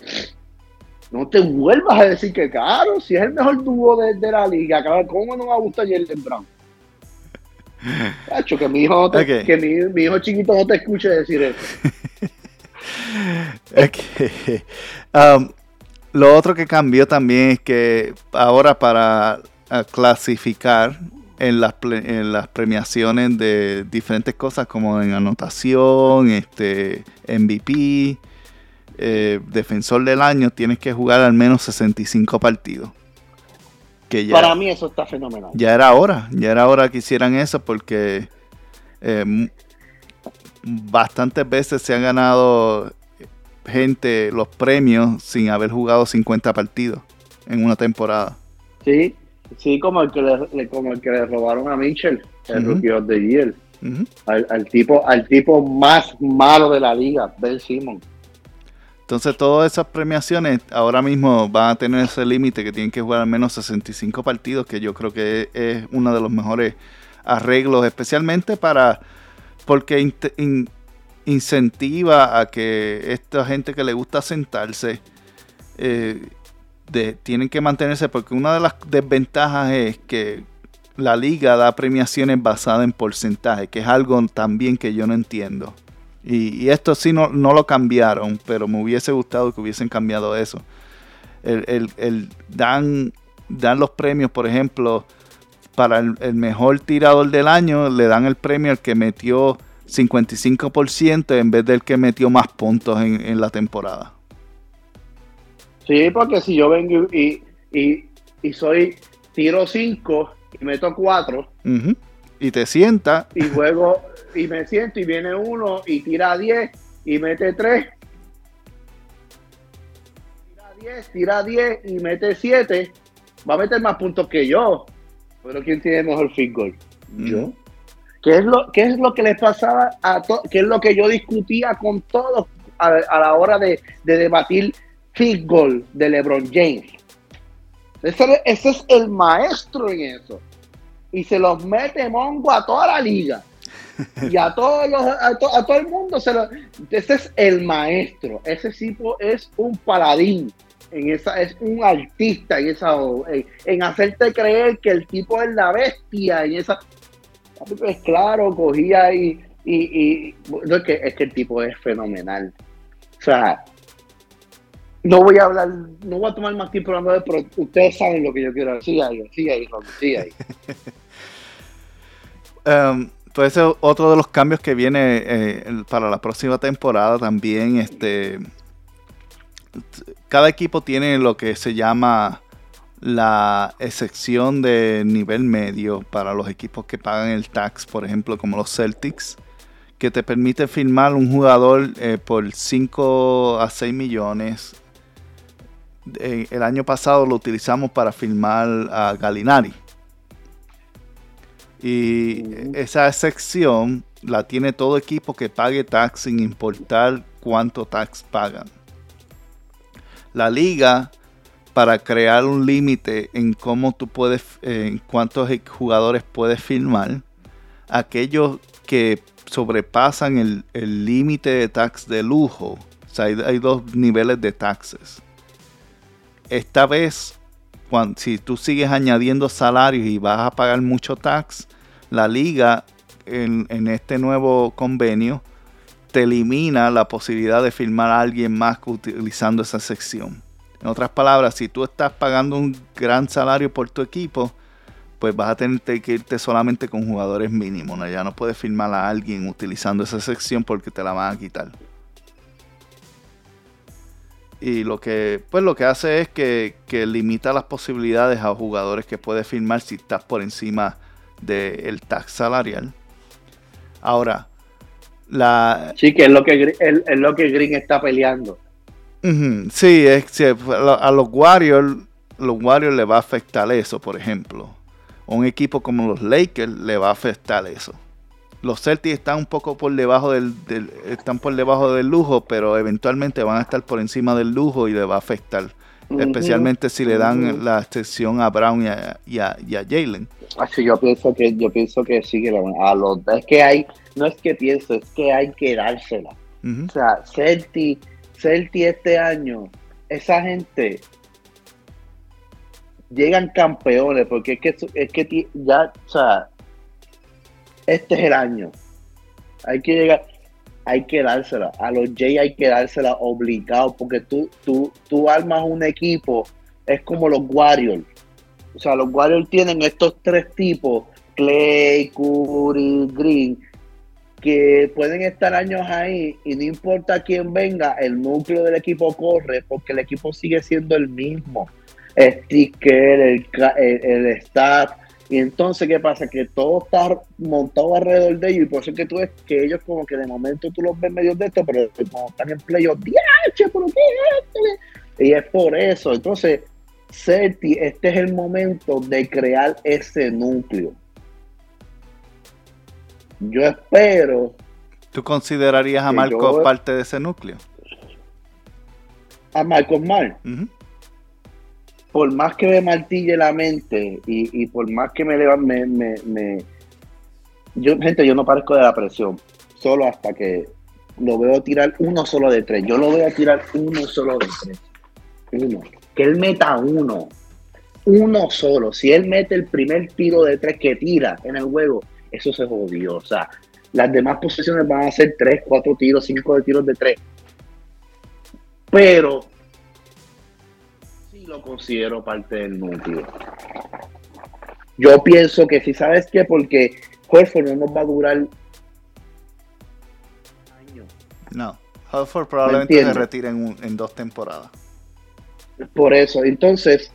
no te vuelvas a decir que caro, si es el mejor dúo de, la liga, ¿cómo no me gusta Jalen Brown? [LAUGHS] Cacho, que mi hijo, que mi, hijo chiquito no te escuche decir eso. [LAUGHS] Um, lo otro que cambió también es que ahora para uh, clasificar en las, en las premiaciones de diferentes cosas como en anotación, este MVP, eh, defensor del año, tienes que jugar al menos 65 partidos. Para mí eso está fenomenal. Ya era hora, ya era hora que hicieran eso porque eh, bastantes veces se han ganado gente los premios sin haber jugado 50 partidos en una temporada. Sí, sí, como el que le, como el que le robaron a Mitchell, el Rookie of the Year. al, tipo, al tipo más malo de la liga, Ben Simon. Entonces todas esas premiaciones ahora mismo van a tener ese límite que tienen que jugar al menos 65 partidos, que yo creo que es uno de los mejores arreglos, especialmente para porque incentiva a que esta gente que le gusta sentarse eh, tienen que mantenerse, porque una de las desventajas es que la liga da premiaciones basadas en porcentaje, que es algo también que yo no entiendo. Y, esto sí no, lo cambiaron, pero me hubiese gustado que hubiesen cambiado eso. El, dan, dan los premios, por ejemplo, para el, mejor tirador del año, le dan el premio al que metió 55% en vez del que metió más puntos en, la temporada. Sí, porque si yo vengo y, y, soy tiro 5 y meto 4 y te sienta y luego y me siento y viene uno y tira 10 y mete 3. Tira 10, tira 10 y mete 7. Va a meter más puntos que yo. Pero ¿quién tiene mejor field goal? Yo. ¿Qué es lo, qué es lo que les pasaba a todos? ¿Qué es lo que yo discutía con todos a, la hora de, debatir field goal de LeBron James? Ese, es el maestro en eso. Y se los mete mongo a toda la liga y a todos los, a, todo el mundo se ese es el maestro ese tipo es un paladín en esa es un artista en esa en, hacerte creer que el tipo es la bestia en esa es claro cogía y, y, es, que, es que el tipo es fenomenal o sea no voy a hablar, no voy a tomar más tiempo hablando de, pero ustedes saben lo que yo quiero decir. ahí, sí ahí, sí ahí. [LAUGHS] um, pues ese es otro de los cambios que viene eh, para la próxima temporada también. Este, cada equipo tiene lo que se llama la excepción de nivel medio para los equipos que pagan el tax, por ejemplo, como los Celtics, que te permite firmar un jugador eh, por 5 a 6 millones. Eh, el año pasado lo utilizamos para firmar a Galinari y esa sección la tiene todo equipo que pague tax sin importar cuánto tax pagan. La liga, para crear un límite en cómo tú puedes, en cuántos jugadores puedes firmar, aquellos que sobrepasan el límite de tax de lujo, o sea, hay, hay dos niveles de taxes. Esta vez si tú sigues añadiendo salarios y vas a pagar mucho tax, la liga en, este nuevo convenio te elimina la posibilidad de firmar a alguien más utilizando esa sección. En otras palabras, si tú estás pagando un gran salario por tu equipo, pues vas a tener que irte solamente con jugadores mínimos. Ya no puedes firmar a alguien utilizando esa sección porque te la van a quitar. Y lo que, pues lo que hace es que, limita las posibilidades a jugadores que puedes firmar si estás por encima del tax salarial. Ahora, la... Sí, que es lo que, es, lo que Green está peleando. sí, es, a los Warriors, los Warriors le va a afectar eso, por ejemplo. un equipo como los Lakers le va a afectar eso los Celtics están un poco por debajo del, están por debajo del lujo, pero eventualmente van a estar por encima del lujo y le va a afectar. Especialmente si le dan la excepción a Brown y a, Jalen. Así yo pienso que yo pienso que sí que a los es que hay no es que pienso es que hay que dársela. O sea, Celti, Celti este año esa gente llegan campeones, porque es que, es que ya, o sea, este es el año. Hay que llegar, hay que dársela. A los Jay hay que dársela obligado, porque tú, tú, tú armas un equipo, es como los Warriors. O sea, los Warriors tienen estos tres tipos, Clay, Curry, Green, que pueden estar años ahí y no importa quién venga, el núcleo del equipo corre porque el equipo sigue siendo el mismo. Sticker, el, el, el staff, y entonces, ¿qué pasa? Que todo está montado alrededor de ellos y por eso es que tú ves que ellos como que de momento tú los ves medio de esto, pero como están en playoff, ¡diache, pero qué! Y es por eso. Entonces, Certi, este es el momento de crear ese núcleo. Yo espero. ¿Tú considerarías a Marcos parte de ese núcleo? A Marcos Mar por más que me martille la mente y, por más que me levan, me, me, yo, gente, yo no parezco de la presión, solo hasta que lo veo tirar uno solo de tres. Yo lo veo tirar uno solo de tres. Uno. Que él meta uno. Uno solo. Si él mete el primer tiro de tres que tira en el juego, eso se jodió. O sea, las demás posiciones van a ser tres, cuatro tiros, cinco de tiros de tres. Pero lo considero parte del núcleo. Yo pienso que si sabes que porque Horford no nos va a durar años. No, Horford probablemente se retire en, dos temporadas. Por eso, entonces,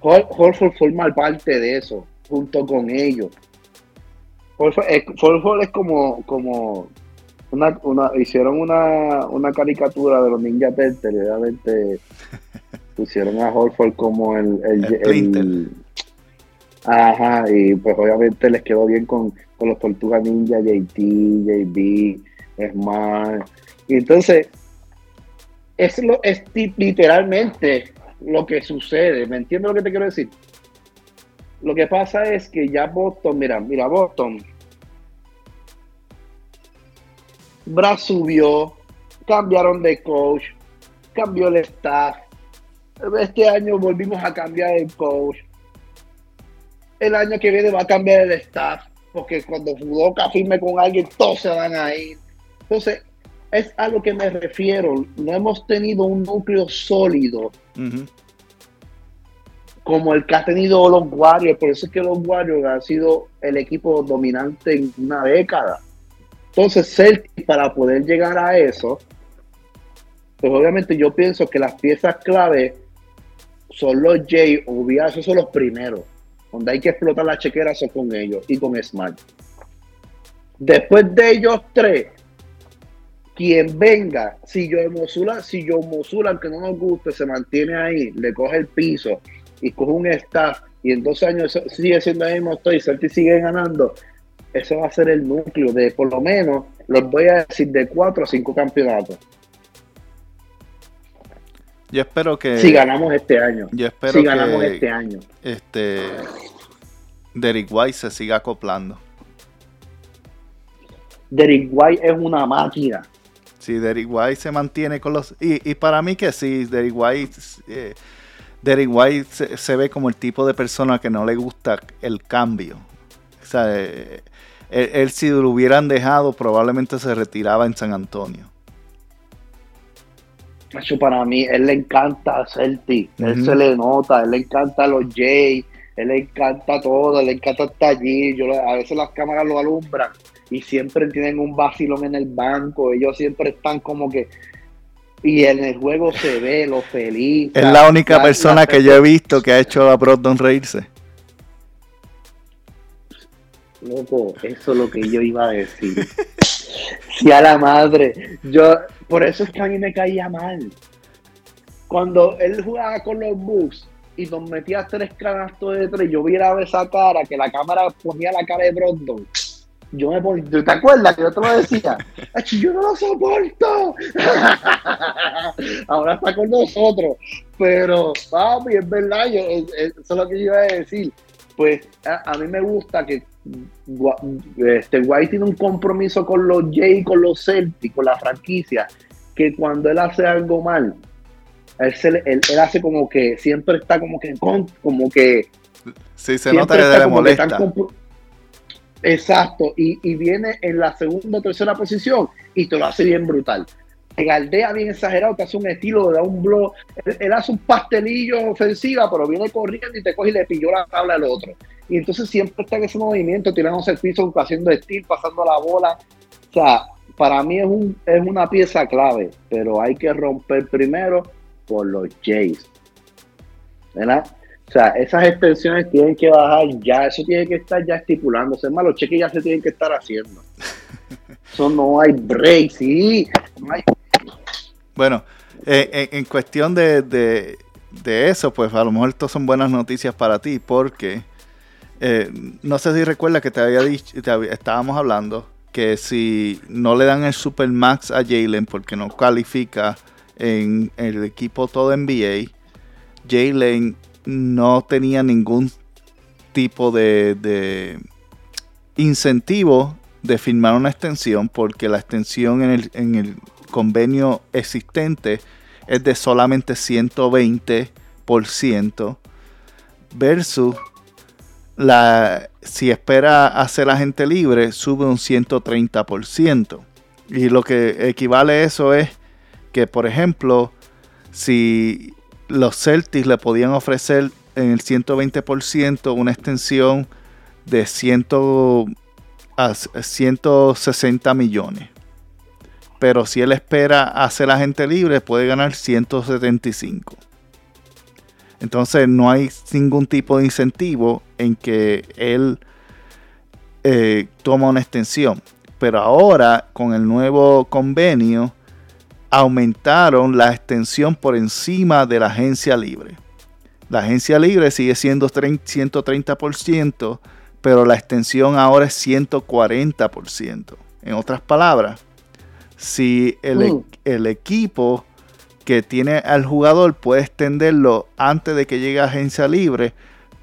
Horford forma parte de eso, junto con ellos. Horford es, como, como una, una, hicieron una, una caricatura de los Ninja Turtles, realmente [LAUGHS] pusieron a Horford como el, el, ajá, y pues obviamente les quedó bien con, los Tortugas Ninja, JT, JB, Smart. Y entonces, es, lo, es literalmente lo que sucede. ¿Me entiendes lo que te quiero decir? Lo que pasa es que ya Boston, mira, mira, Boston. Brad subió, cambiaron de coach, cambió el staff, este año volvimos a cambiar el coach. El año que viene va a cambiar el staff, porque cuando Fudoka firme con alguien, todos se van a ir. Entonces, es a lo que me refiero. No hemos tenido un núcleo sólido como el que ha tenido los Warriors. Por eso es que los Warriors han sido el equipo dominante en una década. Entonces, Celtic, para poder llegar a eso, pues obviamente yo pienso que las piezas clave son los Jay o esos son los primeros. Donde hay que explotar la chequera son con ellos y con Smart. Después de ellos tres, quien venga, si yo Mosula, si yo Mosula, aunque no nos guste, se mantiene ahí, le coge el piso y coge un staff y en dos años sigue siendo el mismo estoy, y sigue ganando, eso va a ser el núcleo de por lo menos, los voy a decir, de cuatro a cinco campeonatos. Yo espero que. Si ganamos este año. Yo espero si ganamos este año. Este. Derek White se siga acoplando. Derek White es una máquina. Sí, Derek White se mantiene con los. Y, para mí que sí, Derek White. Eh, Derek White se, ve como el tipo de persona que no le gusta el cambio. O sea, eh, él si lo hubieran dejado, probablemente se retiraba en San Antonio para mí, él le encanta Celtic, él se le nota, él le encanta los Jays, él le encanta todo, él le encanta estar allí. Yo, a veces las cámaras lo alumbran y siempre tienen un vacilón en el banco, ellos siempre están como que. Y en el juego se ve lo feliz. Es la única persona que yo he visto que ha hecho a Brogdon reírse. Loco, eso es lo que yo iba a decir. [LAUGHS] si a la madre, yo, por eso es que a mí me caía mal. Cuando él jugaba con los Bucks y nos metía tres canastos de tres, yo viera esa cara, que la cámara ponía la cara de Brogdon. Yo me ponía, ¿te acuerdas que yo te lo decía? [LAUGHS] yo no lo soporto. [LAUGHS] Ahora está con nosotros. Pero, papi, es verdad, eso es lo que yo iba a decir. Pues a mí me gusta que este White tiene un compromiso con los Jay, con los Celtics, con la franquicia, que cuando él hace algo mal, él, él, hace como que siempre está como que como que sí se nota que le molesta. exacto y, y, viene en la segunda o tercera posición y te lo hace bien brutal galdea bien exagerado, te hace un estilo, da un blog, él, hace un pastelillo ofensiva, pero viene corriendo y te coge y le pilló la tabla al otro. Y entonces siempre está en ese movimiento, tirándose el piso, haciendo estilo, pasando la bola. O sea, para mí es, un, es una pieza clave, pero hay que romper primero por los Jays. ¿Verdad? O sea, esas extensiones tienen que bajar ya, eso tiene que estar ya estipulándose. Es más, los cheques ya se tienen que estar haciendo. [LAUGHS] Eso no hay break, sí. No hay bueno, eh, en, cuestión de, eso, pues a lo mejor estas son buenas noticias para ti, porque eh, no sé si recuerdas que te había dicho, estábamos hablando que si no le dan el Super Max a Jalen porque no califica en el equipo todo NBA, Jalen no tenía ningún tipo de, de, incentivo de firmar una extensión porque la extensión en el, en el convenio existente es de solamente 120% versus la, si espera hacer agente libre sube un 130%. Y lo que equivale a eso es que, por ejemplo, si los Celtics le podían ofrecer en el 120% una extensión de 100 a 160 millones pero si él espera hacer agente libre puede ganar 175. Entonces no hay ningún tipo de incentivo en que él eh, toma una extensión. Pero ahora con el nuevo convenio aumentaron la extensión por encima de la agencia libre. La agencia libre sigue siendo 130%, pero la extensión ahora es 140%. En otras palabras, si mm. el, equipo que tiene al jugador puede extenderlo antes de que llegue a agencia libre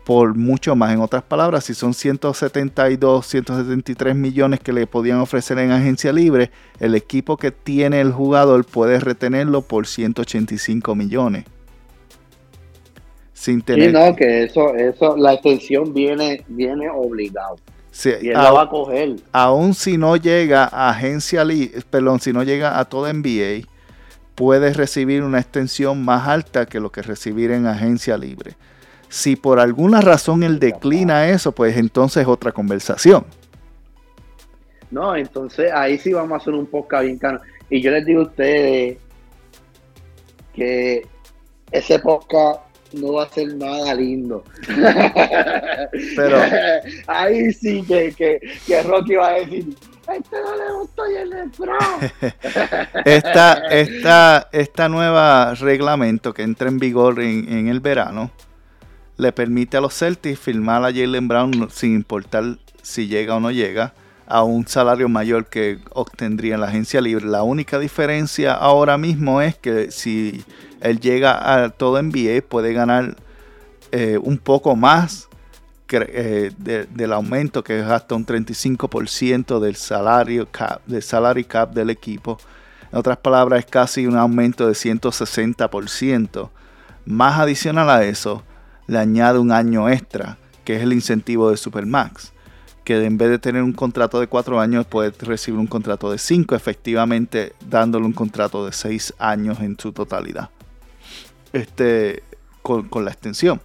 por mucho más. En otras palabras, si son 172, 173 millones que le podían ofrecer en agencia libre, el equipo que tiene el jugador puede retenerlo por 185 millones. Sin tener... Sí, no, que eso, eso, la extensión viene, viene obligado y él la va a coger. Aún si no llega a agencia, perdón, si no llega a toda NBA, puedes recibir una extensión más alta que lo que recibir en agencia libre. Si por alguna razón él declina eso, pues entonces es otra conversación. No, entonces ahí sí vamos a hacer un podcast bien caro. Y yo les digo a ustedes que ese podcast no va a ser nada lindo. [LAUGHS] Pero [LAUGHS] ahí sí que, que, Rocky va a decir, este no le gustó y el [LAUGHS] esta, esta, esta nueva reglamento que entra en vigor en, el verano le permite a los Celtics firmar a Jalen Brown sin importar si llega o no llega a un salario mayor que obtendría en la agencia libre. La única diferencia ahora mismo es que si él llega a todo NBA, puede ganar eh, un poco más eh, del aumento, que es hasta un 35% del salario cap, del salary cap del equipo. En otras palabras, es casi un aumento de 160%. Más adicional a eso, le añade un año extra, que es el incentivo de Supermax que en vez de tener un contrato de cuatro años puede recibir un contrato de cinco, efectivamente dándole un contrato de seis años en su totalidad este, con, la extensión.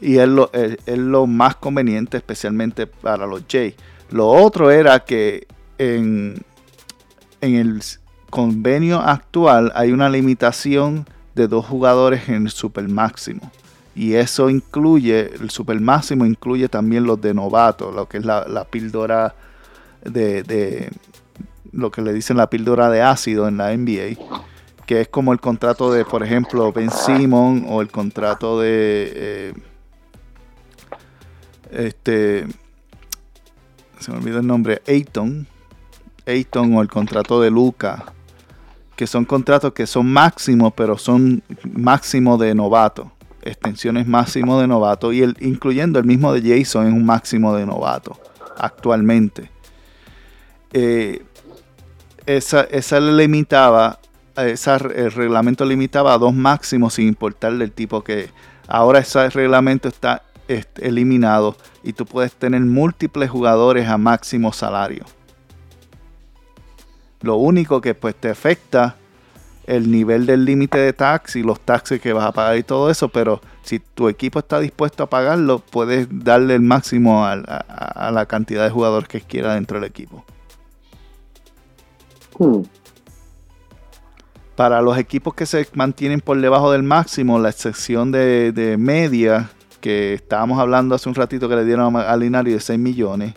Y es lo, es, lo, más conveniente, especialmente para los J. Lo otro era que en, en el convenio actual hay una limitación de dos jugadores en el super máximo. Y eso incluye, el super máximo incluye también los de novato, lo que es la, píldora de, de, lo que le dicen la píldora de ácido en la NBA que es como el contrato de, por ejemplo, Ben Simon o el contrato de eh, este se me olvidó el nombre, Ayton, Ayton o el contrato de Luca, que son contratos que son máximos, pero son máximo de novato, extensiones máximo de novato y el, incluyendo el mismo de Jason es un máximo de novato actualmente. Eh, esa, esa le limitaba el reglamento limitaba a dos máximos sin importar del tipo que ahora ese reglamento está eliminado y tú puedes tener múltiples jugadores a máximo salario. Lo único que pues te afecta el nivel del límite de tax y los taxes que vas a pagar y todo eso, pero si tu equipo está dispuesto a pagarlo, puedes darle el máximo a, la cantidad de jugadores que quiera dentro del equipo. Hmm. Para los equipos que se mantienen por debajo del máximo, la excepción de, media, que estábamos hablando hace un ratito que le dieron a Linario de 6 millones,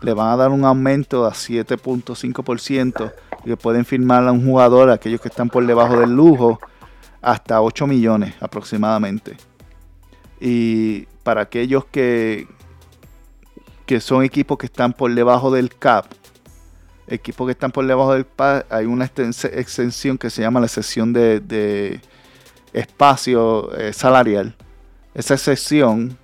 le van a dar un aumento a 7.5% y que pueden firmar a un jugador, aquellos que están por debajo del lujo, hasta 8 millones aproximadamente. Y para aquellos que, que son equipos que están por debajo del cap, equipos que están por debajo del PAD, hay una extensión que se llama la excepción de, espacio eh, salarial. Esa excepción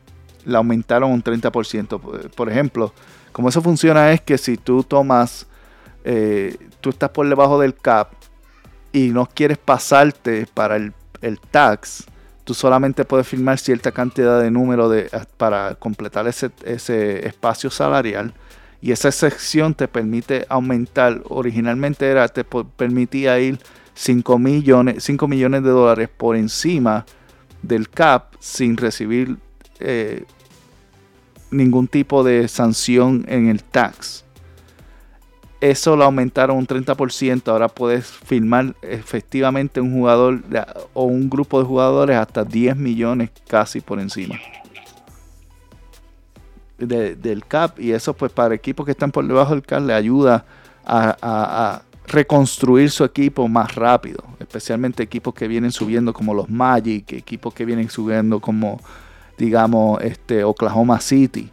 la aumentaron un 30%. Por ejemplo, como eso funciona es que si tú tomas, eh, tú estás por debajo del cap y no quieres pasarte para el, tax, tú solamente puedes firmar cierta cantidad de número de, para completar ese, ese espacio salarial y esa sección te permite aumentar, originalmente era, te permitía ir 5 millones, 5 millones de dólares por encima del CAP sin recibir eh, ningún tipo de sanción en el tax. Eso lo aumentaron un 30%. Ahora puedes firmar efectivamente un jugador o un grupo de jugadores hasta 10 millones casi por encima del CAP y eso pues para equipos que están por debajo del CAP le ayuda a, reconstruir su equipo más rápido, especialmente equipos que vienen subiendo como los Magic, equipos que vienen subiendo como digamos este Oklahoma City.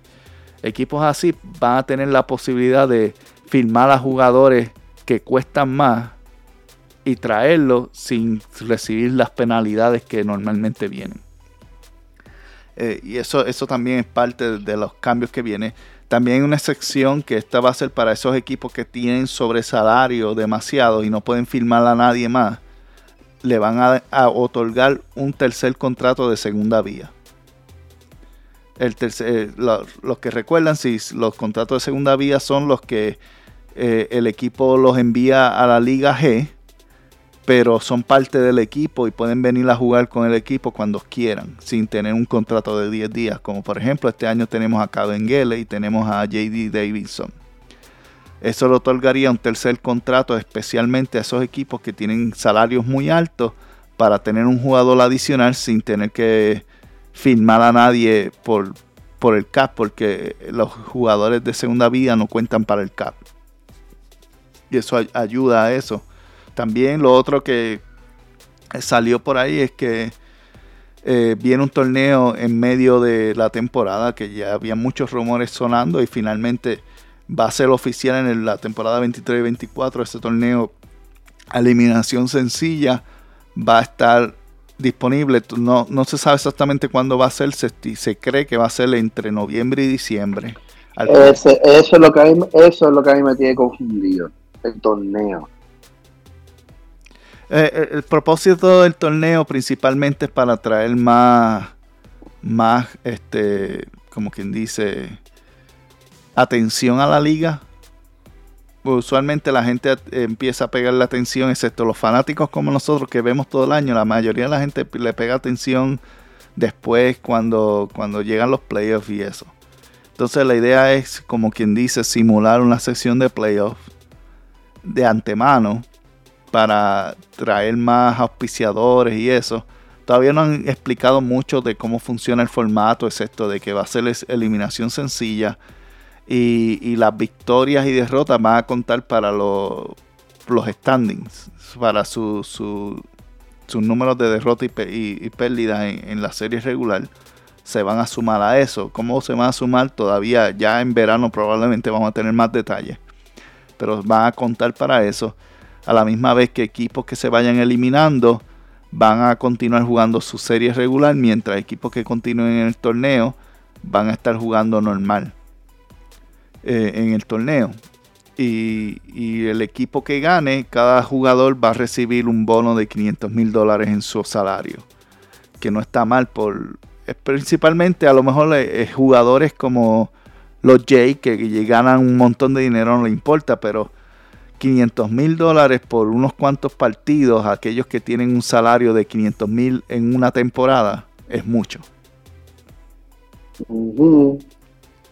Equipos así van a tener la posibilidad de firmar a jugadores que cuestan más y traerlos sin recibir las penalidades que normalmente vienen. Eh, y eso, eso también es parte de, los cambios que vienen. También una sección que esta va a ser para esos equipos que tienen sobresalario demasiado y no pueden firmar a nadie más. Le van a, otorgar un tercer contrato de segunda vía. El tercer, los que recuerdan, si los contratos de segunda vía son los que eh, el equipo los envía a la Liga G pero son parte del equipo y pueden venir a jugar con el equipo cuando quieran, sin tener un contrato de 10 días. Como por ejemplo, este año tenemos a Gale y tenemos a JD Davidson. Eso le otorgaría un tercer contrato especialmente a esos equipos que tienen salarios muy altos para tener un jugador adicional sin tener que firmar a nadie por, por el CAP, porque los jugadores de segunda vida no cuentan para el CAP. Y eso ayuda a eso. También lo otro que salió por ahí es que eh, viene un torneo en medio de la temporada que ya había muchos rumores sonando y finalmente va a ser oficial en la temporada 23 y 24. Este torneo eliminación sencilla va a estar disponible. No, no se sabe exactamente cuándo va a ser. Se, se cree que va a ser entre noviembre y diciembre. eso, es lo que eso es lo que a mí me tiene confundido. El torneo. Eh, eh, el propósito del torneo principalmente es para traer más, más, este, como quien dice, atención a la liga. usualmente la gente empieza a pegar la atención, excepto los fanáticos como nosotros que vemos todo el año. La mayoría de la gente le pega atención después cuando, cuando llegan los playoffs y eso. Entonces la idea es, como quien dice, simular una sección de playoffs de antemano para traer más auspiciadores y eso. Todavía no han explicado mucho de cómo funciona el formato, excepto de que va a ser eliminación sencilla y, las victorias y derrotas van a contar para los standings, para sus su, números de derrota y, y, pérdida en, en, la serie regular. Se van a sumar a eso. ¿Cómo se van a sumar? Todavía ya en verano probablemente vamos a tener más detalles. Pero van a contar para eso a la misma vez que equipos que se vayan eliminando van a continuar jugando su serie regular, mientras equipos que continúen en el torneo van a estar jugando normal eh, en el torneo. Y, el equipo que gane, cada jugador va a recibir un bono de 500 mil dólares en su salario. Que no está mal por... Principalmente a lo mejor eh, eh, jugadores como los Jay que ganan un montón de dinero no le importa, pero 500 mil dólares por unos cuantos partidos, aquellos que tienen un salario de 500 mil en una temporada, es mucho.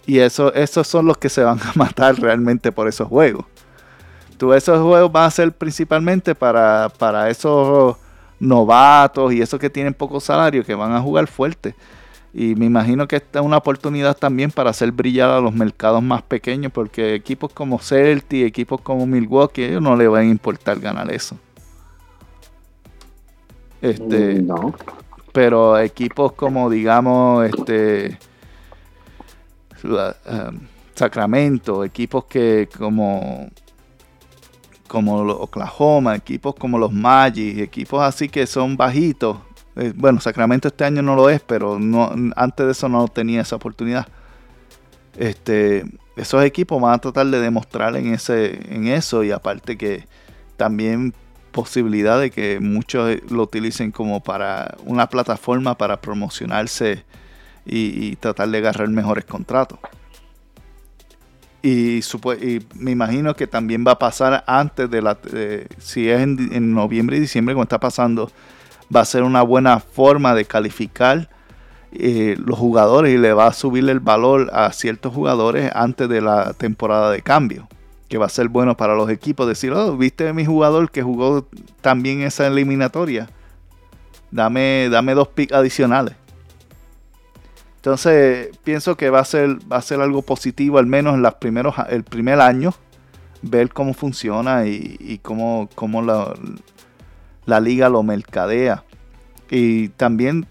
Y eso, esos son los que se van a [LAUGHS] matar realmente por esos juegos. Tú, esos juegos van a ser principalmente para, para esos novatos y esos que tienen poco salario que van a jugar fuerte. Y me imagino que esta es una oportunidad también para hacer brillar a los mercados más pequeños, porque equipos como Celtic, equipos como Milwaukee, ellos no les va a importar ganar eso. Este, No. pero equipos como digamos este la- um, Sacramento, equipos que como como Oklahoma, equipos como los Magic, equipos así que son bajitos. Eh, bueno, Sacramento este año no lo es, pero no antes de eso no tenía esa oportunidad. Este, esos equipos van a tratar de demostrar en ese en eso y aparte que también posibilidad de que muchos lo utilicen como para una plataforma para promocionarse y, tratar de agarrar mejores contratos. Y, me imagino que también va a pasar antes de la... si es en, en noviembre y diciembre como está pasando, va a ser una buena forma de calificar eh, los jugadores y le va a subir el valor a ciertos jugadores antes de la temporada de cambio. Que va a ser bueno para los equipos decir, oh, viste mi jugador que jugó también esa eliminatoria. Dame, dame dos picks adicionales. Entonces, pienso que va a ser, va a ser algo positivo, al menos en los primeros, el primer año, ver cómo funciona y, y cómo, cómo la, la liga lo mercadea. Y también,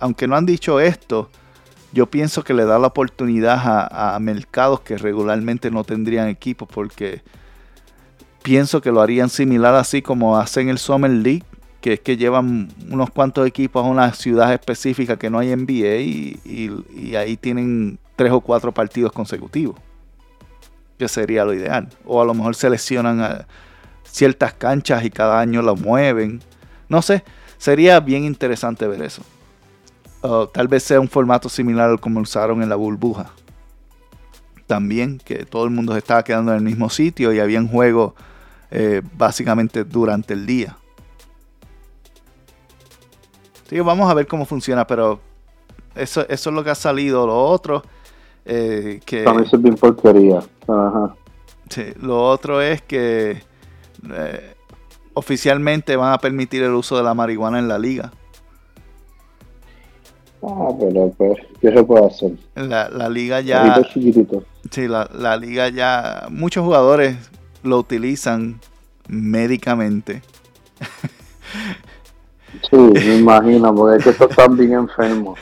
aunque no han dicho esto, yo pienso que le da la oportunidad a, mercados que regularmente no tendrían equipos, porque pienso que lo harían similar así como hacen el Summer League, que es que llevan unos cuantos equipos a una ciudad específica que no hay NBA y, y- y ahí tienen tres o cuatro partidos consecutivos, que sería lo ideal. O a lo mejor seleccionan a ciertas canchas y cada año lo mueven. No sé, sería bien interesante ver eso. Tal vez sea un formato similar al como usaron en la burbuja. También, que todo el mundo se estaba quedando en el mismo sitio y habían juegos eh, básicamente durante el día. Sí, vamos a ver cómo funciona, pero eso, eso es lo que ha salido. Lo otro, eh, que, Para mí eso es bien porquería. Ajá. sí, lo otro es que eh, oficialmente van a permitir el uso de la marihuana en la liga. Ah, pero pues, ¿qué se puede hacer? La, la liga ya, chiquitito. sí, la, la liga ya, muchos jugadores lo utilizan médicamente. [LAUGHS] Sí, me imagino, porque es que estos están bien enfermos.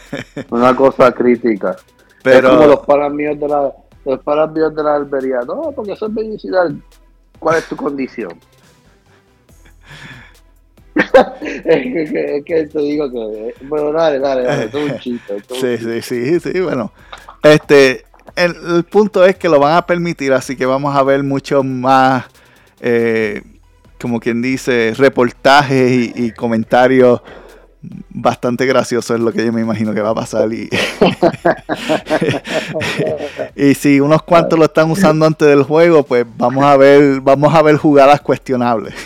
Una cosa crítica. Pero Es como los panas míos de la, los panas míos de la albería. No, porque eso es medicinal. ¿Cuál es tu condición? Es, que, es que te digo que. Bueno, dale, dale, dale. Es un chiste. un Sí, sí, sí, sí, bueno. Este, el, el punto es que lo van a permitir, así que vamos a ver mucho más, eh, como quien dice, reportajes y, y comentarios bastante graciosos, es lo que yo me imagino que va a pasar. Y, [LAUGHS] y si unos cuantos lo están usando antes del juego, pues vamos a ver, vamos a ver jugadas cuestionables. [LAUGHS]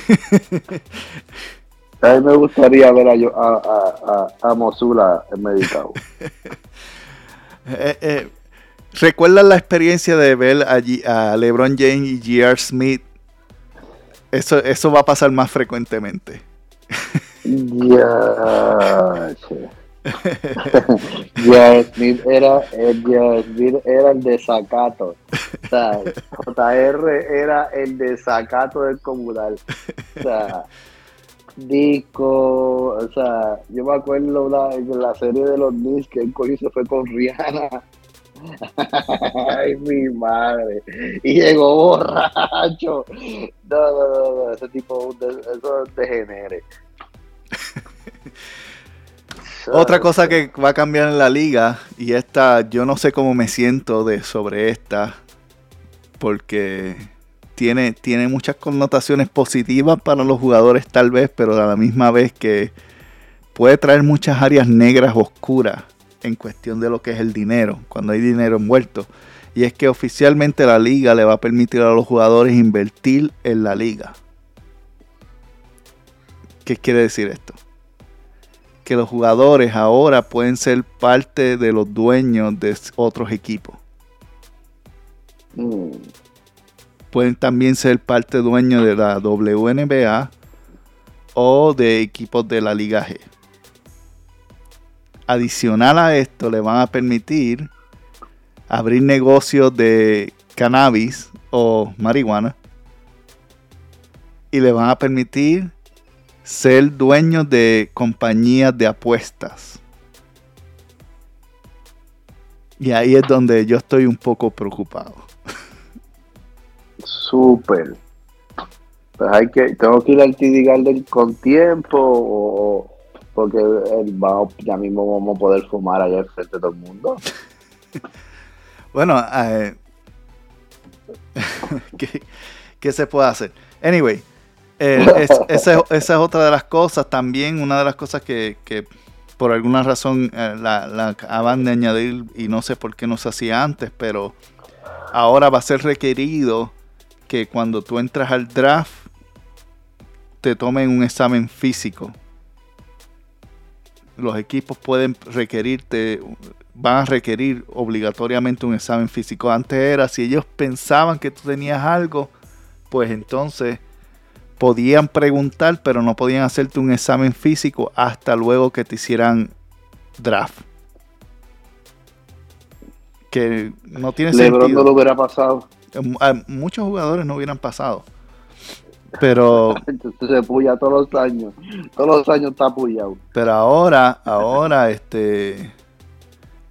A mí me gustaría ver a, yo- a, a, a, a Mosula en medicado. [LAUGHS] Eh, eh, ¿Recuerdan la experiencia de ver a LeBron James y J.R. Smith? Eso, eso va a pasar más frecuentemente. Ya, Smith [LAUGHS] era Smith era el desacato. O sea, JR era el desacato del comunal. O sea, disco, o sea, yo me acuerdo la, la serie de los Knicks que el cogió fue con Rihanna. [LAUGHS] Ay, mi madre. Y llegó borracho. No, no, no, no, ese tipo, eso degenere. [LAUGHS] Otra cosa que va a cambiar en la liga, y esta, yo no sé cómo me siento de sobre esta, porque tiene, tiene muchas connotaciones positivas para los jugadores tal vez, pero a la misma vez que puede traer muchas áreas negras oscuras en cuestión de lo que es el dinero, cuando hay dinero envuelto. Y es que oficialmente la liga le va a permitir a los jugadores invertir en la liga. ¿Qué quiere decir esto? Que los jugadores ahora pueden ser parte de los dueños de otros equipos. Mm. Pueden también ser parte dueños de la WNBA o de equipos de la Liga G. Adicional a esto, le van a permitir abrir negocios de cannabis o marihuana y le van a permitir ser dueños de compañías de apuestas. Y ahí es donde yo estoy un poco preocupado. Súper. Pues hay que, tengo que ir al TD Garden con tiempo o porque el, ya mismo vamos a poder fumar allá frente de todo el mundo. [LAUGHS] bueno, eh, [LAUGHS] ¿qué, se puede hacer? Anyway, eh, esa, es otra de las cosas. También una de las cosas que, por alguna razón eh, la, la, acaban de añadir y no sé por qué no se hacía antes, pero ahora va a ser requerido que cuando tú entras al draft te tomen un examen físico los equipos pueden requerirte, van a requerir obligatoriamente un examen físico. Antes era, si ellos pensaban que tú tenías algo, pues entonces podían preguntar, pero no podían hacerte un examen físico hasta luego que te hicieran draft. Que no tiene Lebron no lo hubiera pasado. Muchos jugadores no hubieran pasado. Pero. Se puya todos los años. Todos los años está puyado. Pero ahora, ahora, este.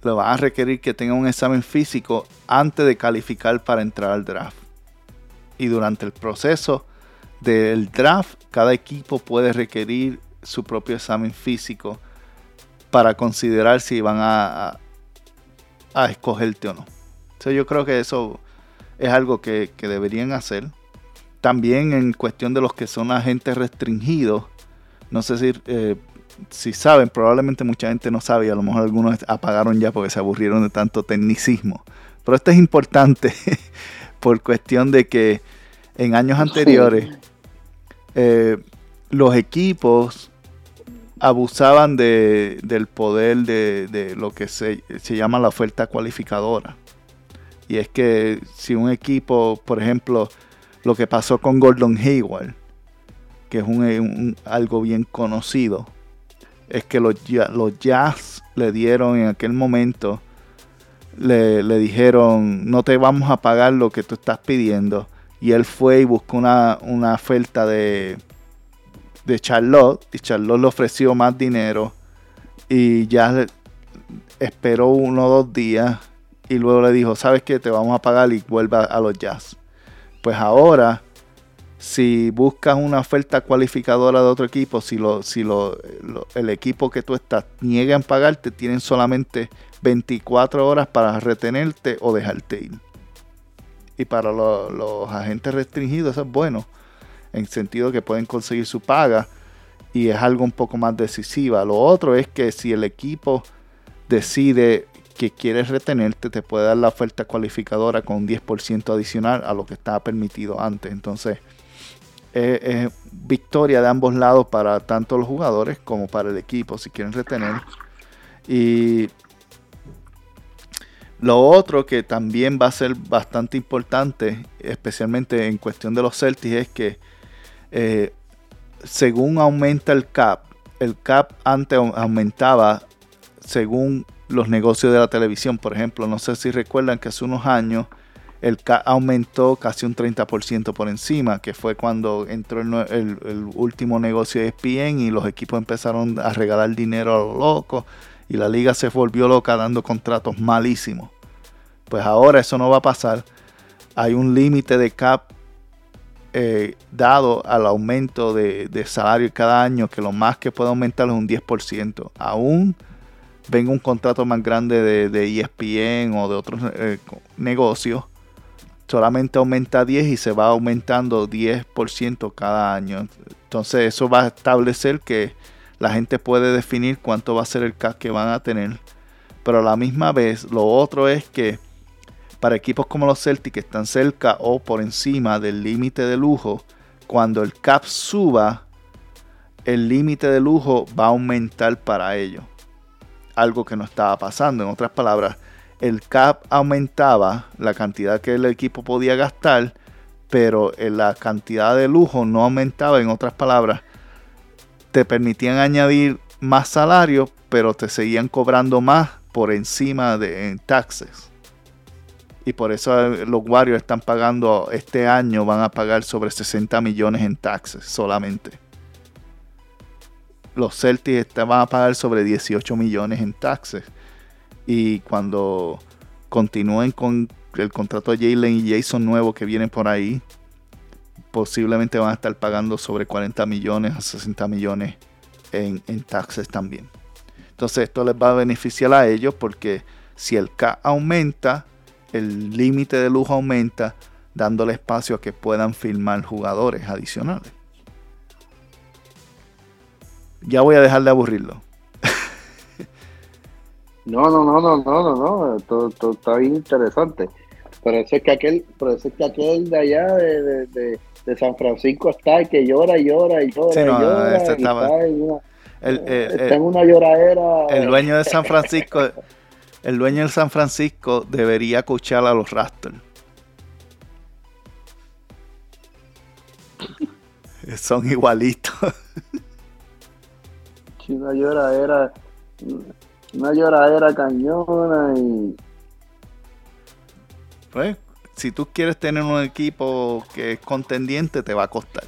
Le van a requerir que tenga un examen físico antes de calificar para entrar al draft. Y durante el proceso del draft, cada equipo puede requerir su propio examen físico para considerar si van a, a, escogerte o no. Entonces yo creo que eso es algo que, que deberían hacer también en cuestión de los que son agentes restringidos, no sé si, eh, si saben, probablemente mucha gente no sabe y a lo mejor algunos apagaron ya porque se aburrieron de tanto tecnicismo. Pero esto es importante [LAUGHS] por cuestión de que en años anteriores eh, los equipos abusaban de, del poder de, de lo que se, se, llama la oferta cualificadora. Y es que si un equipo, por ejemplo, lo que pasó con Gordon Hayward, que es un, algo bien conocido, es que los, los Jazz le dieron en aquel momento, le, dijeron, no te vamos a pagar lo que tú estás pidiendo. Y él fue y buscó una, oferta de, de Charlotte, y Charlotte le ofreció más dinero. Y ya esperó uno o dos días y luego le dijo, ¿sabes qué? Te vamos a pagar y vuelve a los Jazz. Pues ahora, si buscas una oferta cualificadora de otro equipo, si, lo, si lo, el equipo que tú estás niega en pagarte, tienen solamente 24 horas para retenerte o dejarte ir. Y para los agentes restringidos eso es bueno, en sentido que pueden conseguir su paga y es algo un poco más decisiva. Lo otro es que si el equipo decide que quieres retenerte, te puede dar la oferta cualificadora con un 10% adicional a lo que estaba permitido antes. Entonces, es, victoria de ambos lados para tanto los jugadores como para el equipo si quieren retener. Y lo otro que también va a ser bastante importante, especialmente en cuestión de los Celtics, es que eh, según aumenta el cap, el cap antes aumentaba según los negocios de la televisión. Por ejemplo, no sé si recuerdan que hace unos años el aumentó casi un 30% por encima, que fue cuando entró el, último negocio de ESPN y los equipos empezaron a regalar dinero a los locos y la liga se volvió loca dando contratos malísimos. Pues ahora eso no va a pasar. Hay un límite de cap eh, dado al aumento de, de, salario cada año, que lo más que puede aumentar es un 10%. Aún venga un contrato más grande de, ESPN o de otros eh, negocios, solamente aumenta 10 y se va aumentando 10% cada año. Entonces eso va a establecer que la gente puede definir cuánto va a ser el cap que van a tener. Pero a la misma vez, lo otro es que para equipos como los Celtics que están cerca o por encima del límite de lujo, cuando el cap suba, el límite de lujo va a aumentar para ellos. Algo que no estaba pasando. En otras palabras, el cap aumentaba la cantidad que el equipo podía gastar, pero la cantidad de lujo no aumentaba. En otras palabras, te permitían añadir más salario, pero te seguían cobrando más por encima de en taxes. Y por eso eh, los Warriors están pagando este año, van a pagar sobre 60 millones en taxes solamente. Los Celtics van a pagar sobre 18 millones en taxes. Y cuando continúen con el contrato de Jalen y Jason nuevo que vienen por ahí, posiblemente van a estar pagando sobre 40 millones a 60 millones en, taxes también. Entonces esto les va a beneficiar a ellos porque si el K aumenta, el límite de lujo aumenta, dándole espacio a que puedan firmar jugadores adicionales. Ya voy a dejar de aburrirlo. no, no, no, no, no, no, no. Todo, está bien interesante. Pero eso es que aquel, pero eso es que aquel de allá de de San Francisco está que llora y llora y llora y llora. está, en una, el, está en una lloradera. El dueño de San Francisco, el dueño de San Francisco debería escuchar a los Raptors. Son igualitos. Una lloradera, una lloradera cañona y. Pues, si tú quieres tener un equipo que es contendiente, te va a costar.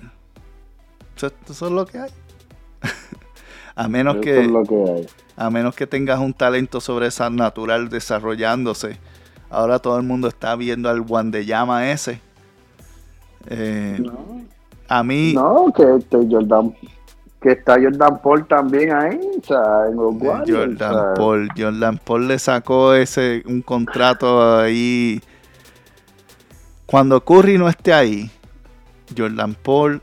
Eso, [LAUGHS] es lo que hay. a menos que, a menos que tengas un talento sobre esa natural desarrollándose. Ahora todo el mundo está viendo al Llama ese. Eh, no. A mí. No, que, Jordan. Que está Jordan Paul también ahí, o sea, en los Jordan Paul, Jordan Paul le sacó ese un contrato ahí cuando Curry no esté ahí, Jordan Paul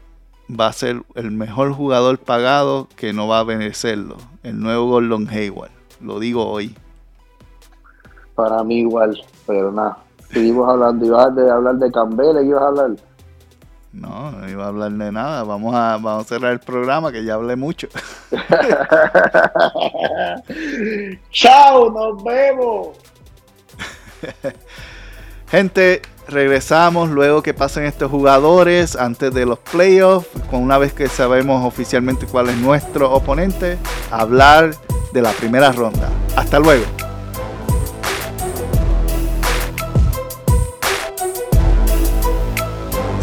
va a ser el mejor jugador pagado que no va a merecerlo. El nuevo Gordon Hayward. Lo digo hoy. Para mí igual, pero nada. Seguimos hablando. Ibas a hablar de Campbell, ibas a hablar. No, no iba a hablar de nada. Vamos a, vamos a cerrar el programa que ya hablé mucho. [LAUGHS] ¡Chao! ¡Nos vemos! [LAUGHS] Gente, regresamos luego que pasen estos jugadores antes de los playoffs, con una vez que sabemos oficialmente cuál es nuestro oponente, hablar de la primera ronda. Hasta luego.